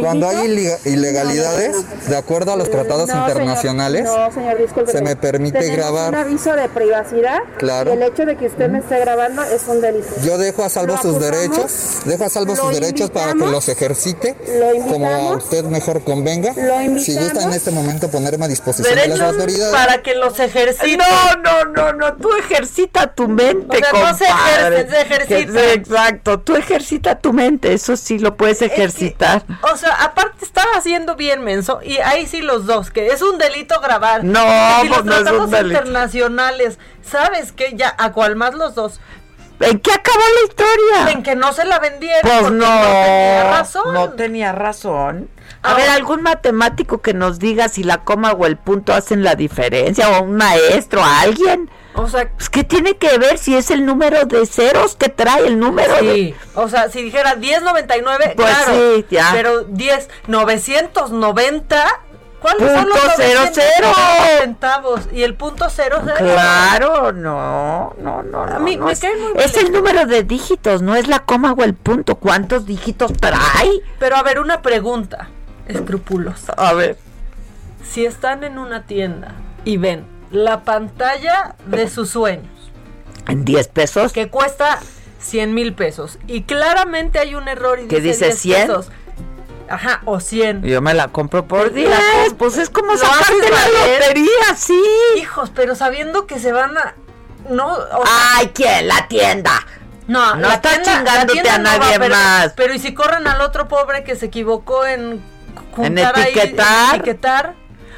Cuando hay ilega- ilegalidades, No, no, de acuerdo a los tratados No, señor. internacionales, no, señor, disculpe. se me permite grabar. un aviso de privacidad. Claro. Y el hecho de que usted me esté grabando es un delito. yo dejo a salvo Lo sus derechos, dejo a salvo sus derechos para que los ejercite lo como a usted mejor convenga. lo Si gusta en este momento ponerme a disposición de las autoridades. para que los ejercite. No, no, no, no, tú ejercita tu mente, O sea, no se compadre. ejerce, se ejercita. Que- Exacto, tú ejercita tu mente, eso sí lo puedes ejercitar. O sea, aparte estaba haciendo bien menso y ahí sí los dos, que es un delito grabar. No, los pues no es un tratados delito. internacionales, ¿sabes qué? Ya, a cual más los dos. ¿En qué acabó la historia? En que no se la vendieron. Pues porque no, tenía razón. no tenía razón. A Ahora- ver, algún matemático que nos diga si la coma o el punto hacen la diferencia, o un maestro, alguien. O sea, Pues, ¿qué tiene que ver si es el número de ceros que trae el número? de- Sí, o sea, si dijera 10.99, Pues claro. sí, ya. Pero 10.990, ¿cuáles son los Punto cero, 990 cero. centavos? Y el punto cero, cero. Claro, no, no, no. A no, mí no me es, cae muy es el número de dígitos, no es la coma o el punto. ¿Cuántos dígitos trae? Pero a ver, una pregunta escrupulosa. A ver. Si están en una tienda y ven la pantalla de (laughs) sus sueños, ¿En 10 pesos? que cuesta 100 mil pesos, y claramente hay un error y ¿Que dice 10 100? pesos. Ajá, o 100. Yo me la compro por Y la 10. com- Pues es como sacarte la lotería, sí. Hijos, pero sabiendo que se van a... No, o sea, Ay, ¿quién? La tienda. No, No estás tienda- chingándote tienda a no va, nadie pero- más. Pero ¿y si corren al otro pobre que se equivocó en juntar ahí, etiquetar? etiquetar?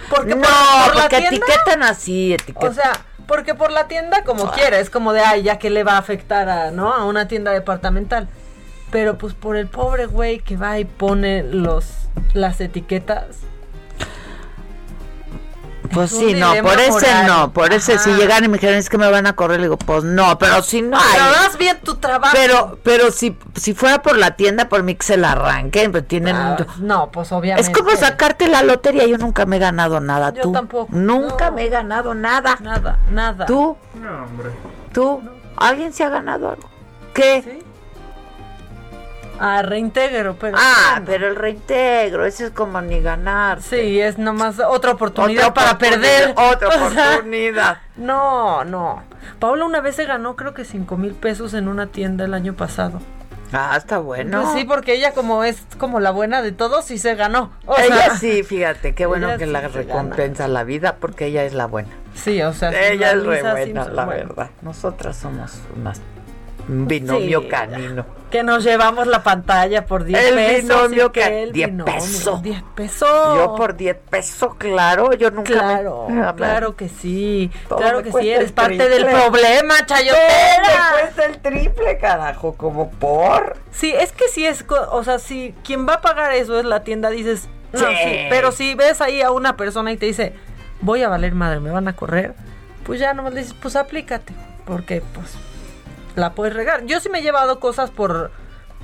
Porque no, por, por la porque tienda, etiquetan así, etiquetan. o sea, porque por la tienda como quiera, es como de, ay, ya que le va a afectar a, ¿no? A una tienda departamental. Pero pues por el pobre güey que va y pone los las etiquetas. Pues Es sí, un no, por ese no, por ese si llegan y me dijeron es que me van a correr, le digo, pues no, pero si no hay. Pero haz bien tu trabajo. Pero, pero si, si fuera por la tienda, por mí que se la arranquen, pero tienen... Ah, no, pues obviamente. es como sacarte la lotería, yo nunca me he ganado nada, Yo tú. tampoco. Nunca me he ganado nada. Nada, nada. ¿Tú? No, hombre. ¿Tú? ¿Alguien se ha ganado algo? ¿Qué? Ah, reintegro, pero. Ah, pero el reintegro, ese es como ni ganar. Sí, es nomás otra oportunidad Otra para oportunidad, perder. otra (laughs) O sea, oportunidad. no, no. Paula una vez se ganó creo que cinco mil pesos en una tienda el año pasado. Ah, está bueno. Pues sí, porque ella como es como la buena de todos, sí se ganó. O ella sea, sí, fíjate, qué bueno que sí la gana. recompensa la vida porque ella es la buena. Sí, o sea, ella es la re buena, Simpson, la bueno. verdad. Nosotras somos unas un binomio Sí, canino. Que nos llevamos la pantalla por 10 El pesos. binomio que el 10 binomio, pesos. 10 pesos. Yo por 10 pesos, claro, yo nunca me- Claro, Ah, claro que sí. Todo claro me que sí, eres parte del problema, Todo chayotera. me cuesta el triple, carajo, como por. Sí, es que sí es, o sea, si quien va a pagar eso es la tienda, dices, no, Sí. sí, pero si ves ahí a una persona y te dice, voy a valer madre, me van a correr, pues ya nomás le dices, pues aplícate, porque pues la puedes regar. Yo sí me he llevado cosas por,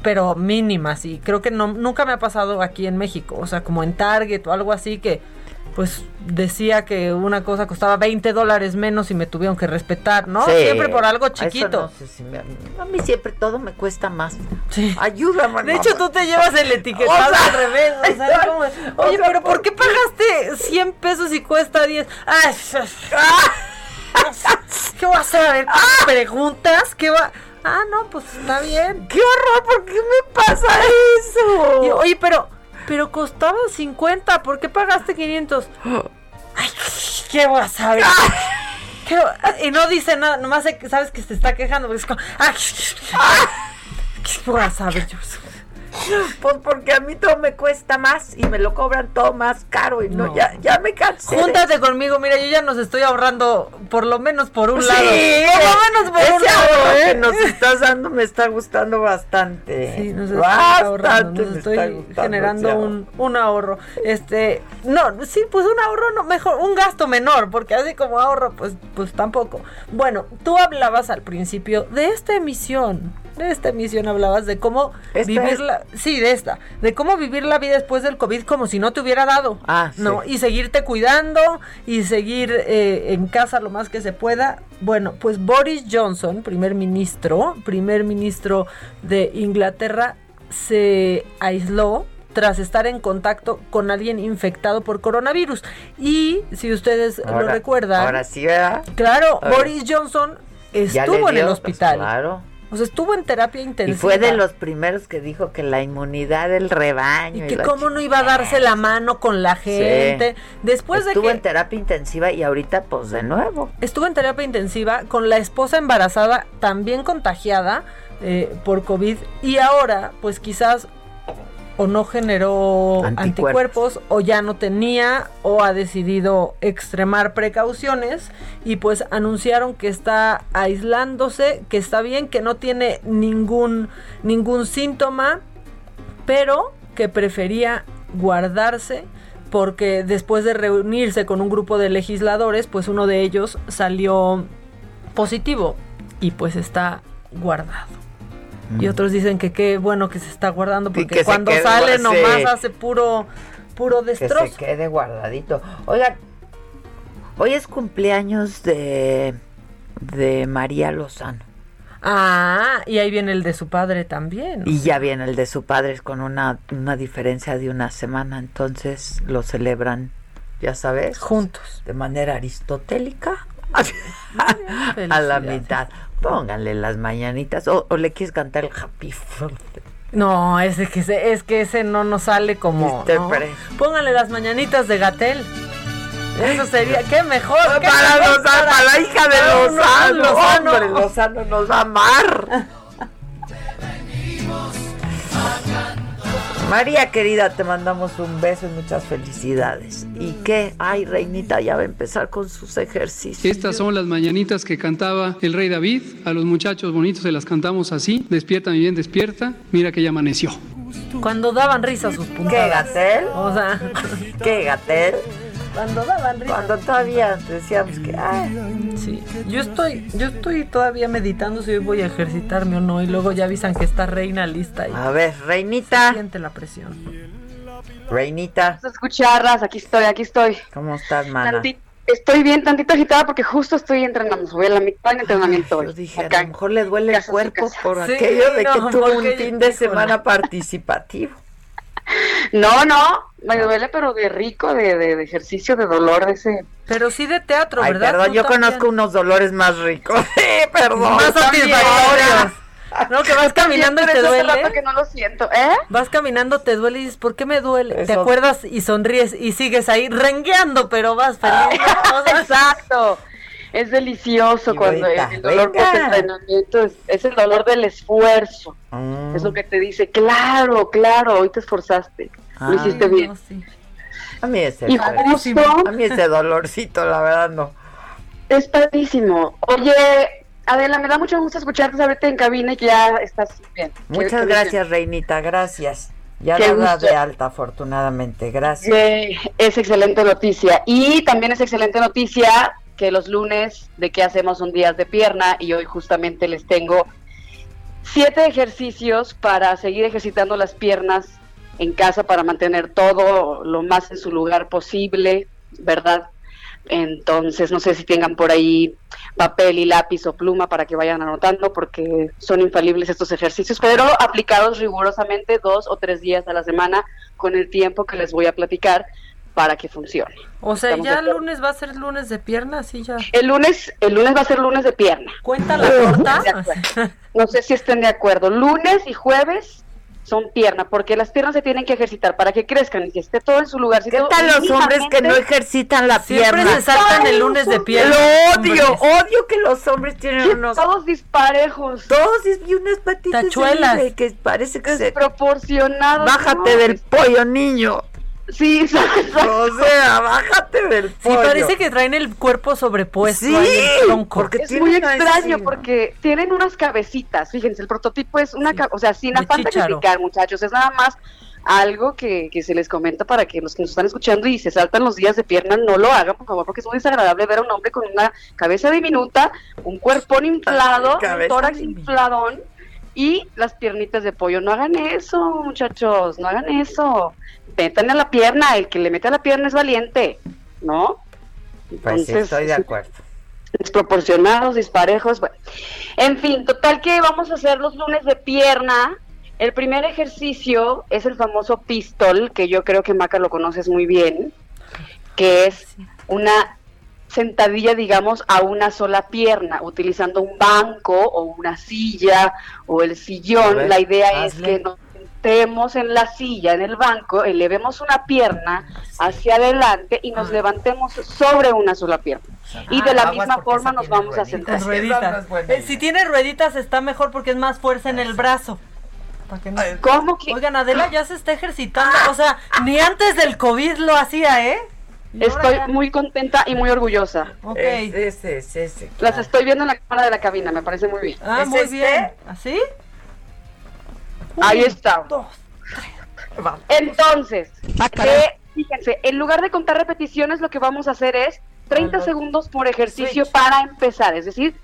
pero mínimas y creo que no, nunca me ha pasado aquí en México, o sea, como en Target o algo así que pues decía que una cosa costaba 20 dólares menos y me tuvieron que respetar, ¿no? Sí. Siempre por algo chiquito. no sé si me- a mí siempre todo me cuesta más. Ayúdame. De hecho, tú te llevas el etiquetado O sea, al revés. O sea, como, o oye, sea, pero ¿por qué pagaste 100 pesos y cuesta 10? Ay, (laughs) ¿Qué vas a ver? ¿Qué preguntas? ¿Qué va? Ah, no, pues está bien. ¡Qué horror! ¿Por qué me pasa eso? Y, oye, pero, pero costaba 50. ¿Por qué pagaste 500? Ay, ¿qué vas a ver? ¿Qué va- y no dice nada, nomás sabes que se está quejando. porque es como, ay, ¿Qué vas a ver? Yo- (laughs) Pues porque a mí todo me cuesta más y me lo cobran todo más caro y no, No. ya, ya me cansé. de- Júntate conmigo, mira, yo ya nos estoy ahorrando por lo menos por un Sí, lado. Por lo menos por ese un lado, ahorro ¿eh? que nos estás dando me está gustando bastante. Sí, nos estoy ahorrando, bastante nos me estoy gustando generando un, un ahorro. Este, no, sí, pues un ahorro no mejor, un gasto menor, porque así como ahorro, pues, pues tampoco. Bueno, tú hablabas al principio de esta emisión de esta emisión hablabas de cómo ¿Esta vivir es? la, sí, de esta, de cómo vivir la vida después del COVID como si no te hubiera dado, Ah, ¿no? sí. Y seguirte cuidando y seguir eh, en casa lo más que se pueda. Bueno, pues Boris Johnson, primer ministro, primer ministro de Inglaterra, se aisló tras estar en contacto con alguien infectado por coronavirus. Y si ustedes lo recuerdan, Ahora sí, ¿verdad? claro. Boris Johnson estuvo en el dio, hospital. pues, claro. O sea, estuvo en terapia Y intensiva. fue de los primeros que dijo que la inmunidad del rebaño. Y que cómo no iba a darse la mano con la gente. Después Estuvo de en que terapia intensiva y ahorita pues de nuevo. estuvo en terapia intensiva con la esposa embarazada también contagiada eh, por COVID y ahora pues quizás o no generó Anticuerpos. anticuerpos. o ya no tenía o ha decidido extremar precauciones y pues anunciaron que está aislándose, que está bien, que no tiene ningún ningún síntoma, pero que prefería guardarse porque después de reunirse con un grupo de legisladores, pues uno de ellos salió positivo y pues está guardado. Y otros dicen que qué bueno que se está guardando que porque cuando sale nomás hace puro puro Que destrozo. se quede guardadito. Oigan, hoy es cumpleaños de, de María Lozano. Ah, y ahí viene el de su padre también. Y ya viene el de su padre con una, una diferencia de una semana, entonces lo celebran, ya sabes, juntos, de manera aristotélica. (laughs) a la mitad. Pónganle las mañanitas o, o le quieres cantar el happy birthday. No, ese que se- es que ese no nos sale como. ¿no? Póngale las mañanitas de Gatel. Eso sería, qué mejor. qué Para mejor Lozano, para la hija de Lozano, Lozano. hombre, Lozano nos va a amar. (laughs) María querida, te mandamos un beso y muchas felicidades. ¿Y qué? Ay, Reinita ya va a empezar con sus ejercicios. Estas son las mañanitas que cantaba el rey David. A los muchachos bonitos se las cantamos así. Despierta, mi bien, despierta. Mira que ya amaneció. Cuando daban risa sus puntadas. ¿Qué, Gatel? O sea, ¿Qué, Gatel? Cuando daban risa. Cuando todavía decíamos que... Ay, Sí, yo estoy, yo estoy todavía meditando si hoy voy a ejercitarme o no y luego ya avisan que está reina lista y a ver, Reinita, siente la presión. Reinita, escucharlas, aquí estoy, aquí estoy. ¿cómo estás, mana? Tanti- estoy bien, tantito agitada porque justo estoy entrenando, voy a la mitad del entrenamiento hoy. Yo dije, Acá. a lo mejor le duele el cuerpo por Sí, aquello de que no, tuvo un fin de semana participativo. (laughs) No, no, me duele, pero de rico, de, de, de ejercicio, de dolor, de ese. Pero sí de teatro, Ay, ¿verdad? perdón, yo también. conozco unos dolores más ricos. (laughs) Sí, perdón. Más satisfactorios. No, que vas caminando y te hace duele. rato que no lo siento, ¿eh? Vas caminando, te duele y dices, ¿por qué me duele? Te acuerdas y sonríes y sigues ahí rengueando, pero vas feliz. (laughs) Exacto. Es delicioso Y cuando el, ahorita, el dolor entrenamiento es, es el dolor del esfuerzo. Mm. Es lo que te dice, claro, claro, hoy te esforzaste. Lo hiciste bien. A mí ese, Y justo- a mí ese dolorcito, la verdad, no. Es padrísimo. Oye, Adela, me da mucho gusto escucharte ahorita en cabina y que ya estás bien. Muchas Que- que- gracias, Reinita, gracias. Ya Qué la da gusto. de alta, afortunadamente, gracias. Es excelente noticia. Y también es excelente noticia que los lunes de qué hacemos son días de pierna y hoy justamente les tengo siete ejercicios para seguir ejercitando las piernas en casa para mantener todo lo más en su lugar posible, ¿verdad? Entonces, no sé si tengan por ahí papel y lápiz o pluma para que vayan anotando, porque son infalibles estos ejercicios, pero aplicados rigurosamente dos o tres días a la semana con el tiempo que les voy a platicar para que funcione. O sea, ¿Estamos ya el lunes va a ser lunes de pierna, así ya. El lunes, el lunes va a ser lunes de pierna. Cuenta la acuerdo. No sé si estén de acuerdo. Lunes y jueves son pierna, porque las piernas se tienen que ejercitar para que crezcan y que esté todo en su lugar. ¿Qué tal los hombres que no ejercitan la Siempre pierna? se saltan el lunes de pierna. Lo odio, hombres. odio que los hombres tienen unos... Todos disparejos. Todos y unas patitas Tachuelas. que parece que se... Desproporcionados. Bájate ¿no? del pollo, niño. Sí, (laughs) exacto. O sea, bájate del Sí, pollo. parece que traen el cuerpo sobrepuesto. Sí, el porque Es muy extraño porque tienen unas cabecitas. Fíjense, el prototipo es una, ca- o sea, sin afán de criticar, muchachos, es nada más algo que, que se les comenta para que los que nos están escuchando y se saltan los días de pierna no lo hagan, por favor, porque es muy desagradable ver a un hombre con una cabeza diminuta, un cuerpón inflado, un tórax diminuta. infladón y las piernitas de pollo. No hagan eso, muchachos, no hagan eso. Metan a la pierna, el que le mete a la pierna es valiente, ¿no? Pues sí, estoy de acuerdo. Desproporcionados, disparejos, bueno. En fin, total que vamos a hacer los lunes de pierna. El primer ejercicio es el famoso pistol, que yo creo que Maca lo conoces muy bien, que es una sentadilla, digamos, a una sola pierna, utilizando un banco o una silla o el sillón. ver, La idea es que nos sentemos en la silla, en el banco, elevemos una pierna hacia adelante y nos levantemos sobre una sola pierna. Y de la Ah, misma forma nos vamos a sentar. Eh, si tiene rueditas está mejor porque es más fuerza en el brazo. Que no- ¿Cómo que? Oigan, Adela ya se está ejercitando. O sea, ni antes del COVID lo hacía, ¿eh? Estoy muy contenta y muy orgullosa. Ok. Ese, ese, ese. Las estoy viendo en la cámara de la cabina, me parece muy bien. Ah, ¿Es muy este? bien. ¿Así? Ahí está. dos, Entonces, Ah, fíjense, en lugar de contar repeticiones, lo que vamos a hacer es 30 segundos por ejercicio para empezar. Es decir,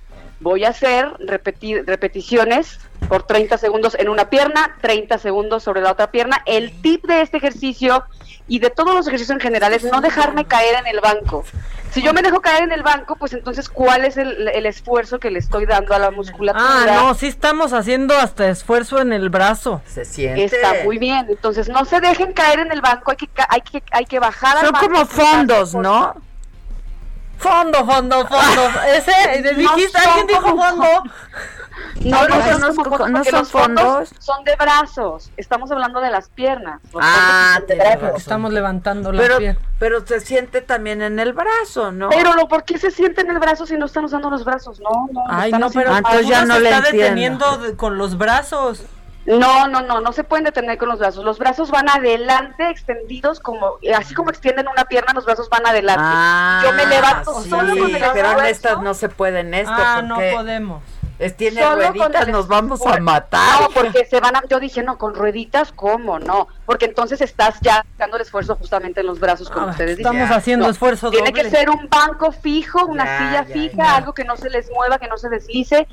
voy a hacer repeti- repeticiones por 30 segundos en una pierna, 30 segundos sobre la otra pierna. El tip de este ejercicio y de todos los ejercicios en general es no dejarme caer en el banco. Si yo me dejo caer en el banco, pues entonces, ¿cuál es el, el esfuerzo que le estoy dando a la musculatura? Ah, no, sí estamos haciendo hasta esfuerzo en el brazo. Se siente. Está muy bien. Entonces, no se dejen caer en el banco, hay que, ca- hay que, hay que bajar al Son banco. como fondos, ¿no? Fondo, fondo, fondo. (laughs) Ese, dijiste, alguien dijo fondo. No, no, No, son, no, son los fondos. Son de brazos. Estamos hablando de las piernas. Ah, de brazos. Estamos levantando la Pero, pierna. pero se siente también en el brazo, ¿no? Pero lo, ¿por qué se siente en el brazo si no están usando los brazos? No, no. Ay, no, pero entonces ya no se le está entiendo. deteniendo de- con los brazos. No, no, no, no se pueden detener con los brazos. Los brazos van adelante, extendidos, como así como extienden una pierna, los brazos van adelante. Ah, Yo me levanto sí, solo con el pero en estas no se puede en esto ah, no podemos. tiene Solo rueditas, el nos vamos a matar. No, porque se van a. Yo dije, no, con rueditas, ¿cómo? No. Porque entonces estás ya dando el esfuerzo justamente en los brazos, como Ah, ustedes estamos dicen. haciendo No, esfuerzo Tiene doble. que ser un banco fijo, una Ya, silla ya, fija, ya. algo que no se les mueva, que no se deslice.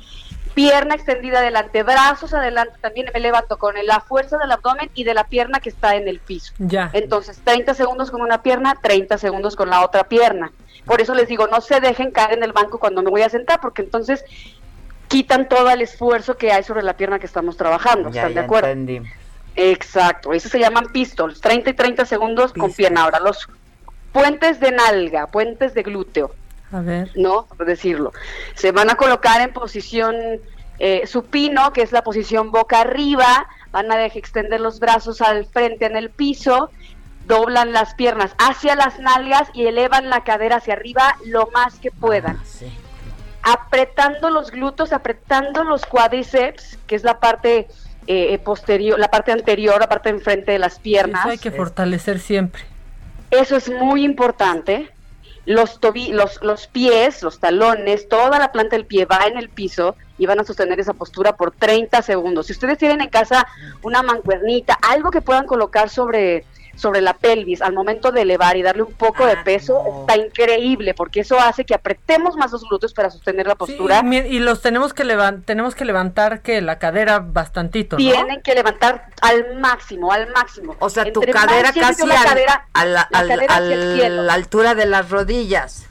Pierna extendida adelante, brazos adelante. También me levanto con la fuerza del abdomen y de la pierna que está en el piso. Ya. Entonces, 30 segundos con una pierna, 30 segundos con la otra pierna. Por eso les digo, no se dejen caer en el banco cuando me voy a sentar, porque entonces quitan todo el esfuerzo que hay sobre la pierna que estamos trabajando. Ya, ¿Están ya de acuerdo? entendí. Exacto, esos se llaman pistols, 30 y 30 segundos con pierna. Ahora, los puentes de nalga, puentes de glúteo, A ver. ¿no? Por decirlo. Se van a colocar en posición eh, supino, que es la posición boca arriba, van a dejar extender los brazos al frente en el piso, doblan las piernas hacia las nalgas y elevan la cadera hacia arriba lo más que puedan. Ah, sí. Apretando los glúteos, apretando los cuádriceps, que es la parte eh, posterior, la parte anterior, la parte enfrente de las piernas. Eso hay que fortalecer siempre. Eso es muy importante. Los, tobi los, los pies, los talones, toda la planta del pie va en el piso y van a sostener esa postura por 30 segundos. Si ustedes tienen en casa una mancuernita, algo que puedan colocar sobre, sobre la pelvis al momento de elevar y darle un poco de peso, está increíble porque eso hace que apretemos más los glúteos para sostener la postura. y los tenemos que levantar, tenemos que levantar que la cadera bastantito, ¿no? Tienen que levantar al máximo, al máximo. O sea, tu Entre cadera casi la al- cadera- a la, la al- cadera hacia el al- cielo. la altura de las rodillas.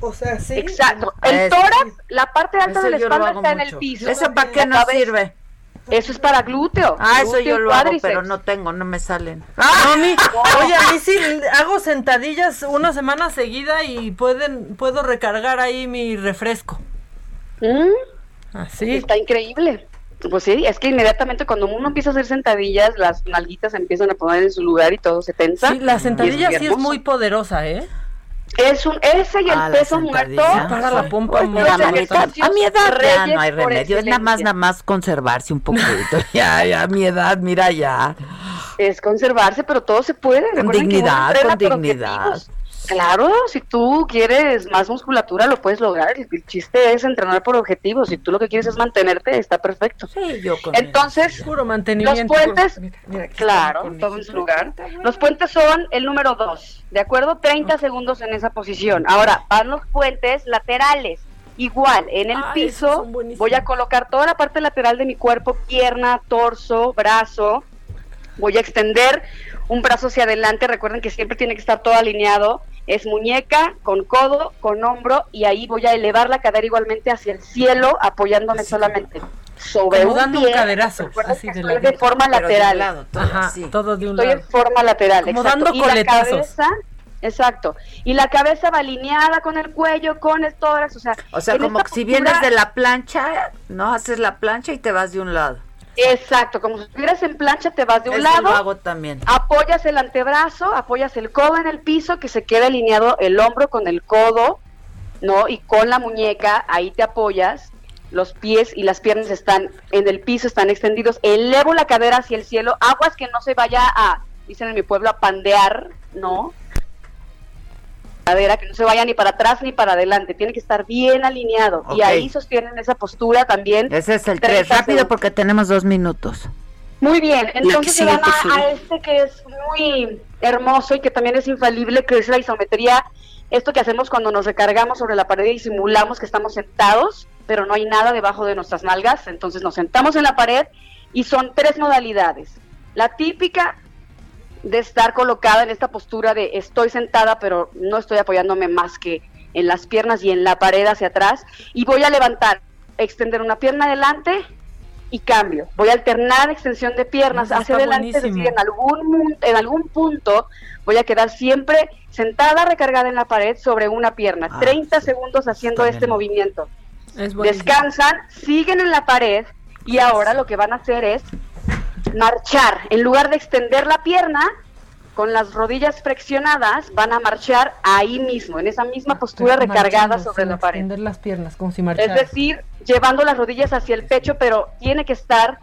O sea, sí. Exacto. El Eso. tórax, la parte alta de la espalda está en el piso. ¿Eso para qué nos sirve? Eso es para glúteo. Ah, eso yo lo hago, pero no tengo, no me salen. No, a mí- oye, a mí sí hago sentadillas una semana seguida y pueden puedo recargar ahí mi refresco. ¿Mm? Así. Está increíble. Pues sí, es que inmediatamente cuando uno empieza a hacer sentadillas, las nalguitas se empiezan a poner en su lugar y todo se tensa. Sí, la sentadilla Y sí es muy poderosa, ¿eh? Es un, ese y el Ah, peso muerto. Para la pompa Pues, muerta. a mi edad ya no hay remedio, es nada más, nada más conservarse un poquito. (laughs) ya, ya, a mi edad, mira ya. Es conservarse, pero todo se puede. Con dignidad, con dignidad. objetivos. Claro, si tú quieres más musculatura, lo puedes lograr. El, chiste es entrenar por objetivos. Si tú lo que quieres es mantenerte, está perfecto. Sí, yo con Entonces, Puro los puentes, Mira, mira, aquí claro, todo en su lugar. Los puentes son el número 2, ¿de acuerdo? 30 segundos en esa posición. Ahora, van los puentes laterales. Igual, en el piso voy a colocar toda la parte lateral de mi cuerpo, pierna, torso, brazo. Voy a extender un brazo hacia adelante. Recuerden que siempre tiene que estar todo alineado. Es muñeca con codo, con hombro y ahí voy a elevar la cadera igualmente hacia el cielo, apoyándome solamente sobre Como un dando pie. un caderazo, así de estoy ladito. de forma Pero de lateral. lado, todo Ajá, así. todo de un Estoy lado. en forma lateral, Como exacto. dando y la coletazos. cabeza, exacto. Y la cabeza va alineada con el cuello, con el tórax, o sea, O sea, como si vienes de la plancha, ¿no? Haces la plancha y te vas de un lado. Exacto, como si estuvieras en plancha, te vas de un Eso lado. lo hago también. Apoyas el antebrazo, apoyas el codo en el piso, que se quede alineado el hombro con el codo, ¿no? Y con la muñeca, ahí te apoyas. Los pies y las piernas están en el piso, están extendidos. Elevo la cadera hacia el cielo. Aguas que no se vaya a, dicen en mi pueblo, a pandear, ¿no? Cadera, que no se vaya ni para atrás ni para adelante. Tiene que estar bien alineado. Y Ok. ahí sostienen esa postura también. Ese es el 30 tres. Rápido segundos. porque tenemos dos minutos. Muy bien, entonces se van a, a este que es muy hermoso y que también es infalible, que es la isometría. Esto que hacemos cuando nos recargamos sobre la pared y simulamos que estamos sentados, pero no hay nada debajo de nuestras nalgas. Entonces nos sentamos en la pared y son tres modalidades. La típica de estar colocada en esta postura de estoy sentada, pero no estoy apoyándome más que en las piernas y en la pared hacia atrás. Y voy a levantar, extender una pierna adelante y cambio. Voy a alternar extensión de piernas Eso hacia adelante, es decir, en algún, en algún punto voy a quedar siempre sentada, recargada en la pared sobre una pierna. Ah, 30 segundos haciendo este movimiento. Es. Descansan, siguen en la pared y ahora lo que van a hacer es marchar. En lugar de extender la pierna, con las rodillas flexionadas, van a marchar ahí mismo, en esa misma postura recargada sobre la pared. extender las piernas, como si Es decir, llevando las rodillas hacia el pecho, pero tiene que estar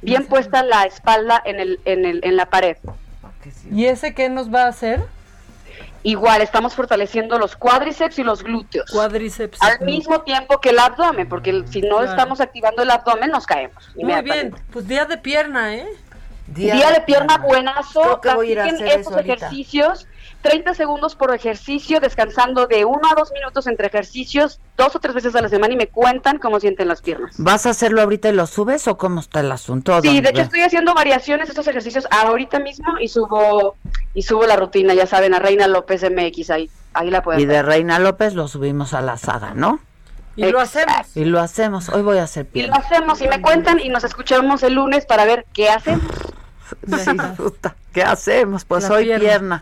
bien puesta la espalda en, el, en, el, en la pared. ¿Y ese qué nos va a hacer? Igual, estamos fortaleciendo los cuádriceps y los glúteos. Cuádriceps. Al mismo tiempo que el abdomen, porque el- si no Claro. estamos activando el abdomen, nos caemos. Muy bien, pues día de pierna, ¿eh? Día, de pierna buenazo. Creo que voy a ir a hacer estos eso ahorita. Ejercicios. 30 segundos por ejercicio, descansando de 1 a 2 minutos entre ejercicios, dos o tres veces a la semana y me cuentan cómo sienten las piernas. ¿Vas a hacerlo ahorita y lo subes o cómo está el asunto? Sí, ¿Dónde de hecho estoy haciendo variaciones de estos ejercicios ahorita mismo y subo y subo la rutina, ya saben, a Reina López MX, ahí, ahí la pueden Y de ver. Reina López lo subimos a la saga, ¿no? Y lo hacemos. Y lo hacemos. Hoy voy a hacer Y lo hacemos y me cuentan y nos escuchamos el lunes para ver qué hacemos. (laughs) Sí, puta, ¿Qué hacemos? Pues La hoy pierna. pierna.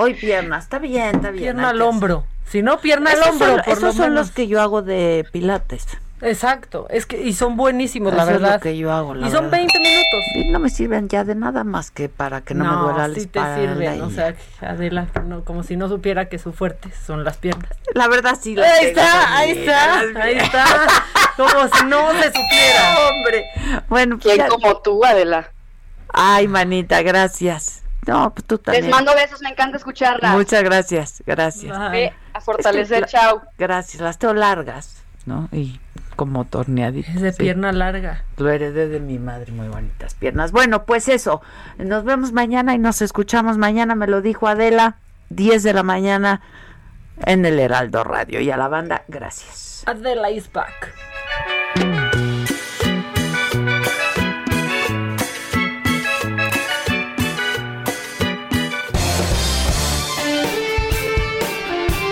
Hoy pierna. Está bien, está bien. Pierna al hombro. Si no, pierna al hombro, son- por esos lo son menos. los que yo hago de pilates. Exacto, es que y son buenísimos, la Eso es verdad. lo que yo hago, la y son verdad. 20 minutos. Y no me sirven ya de nada más que para que no, me duela la sí te sirven, o sea, Adela, no, como si no supiera que su fuerte son las piernas. La verdad sí. las Ahí tengo está, ahí está, las ahí está. piernas. Como si no se (laughs) supiera. Hombre. Bueno, pues ¿Quién ya- como tú, Adela? Ay, manita, gracias. No, pues tú también. Les mando besos, me encanta escucharlas. Muchas gracias, gracias. A fortalecer, Es que chao. Gracias, las tengo largas, ¿no? Y como torneaditas. Es de sí. pierna larga. Lo heredé de mi madre, muy bonitas piernas. Bueno, pues eso, nos vemos mañana y nos escuchamos mañana, me lo dijo Adela, 10 de la mañana en el Heraldo Radio. Y a la banda, gracias. Adela is back.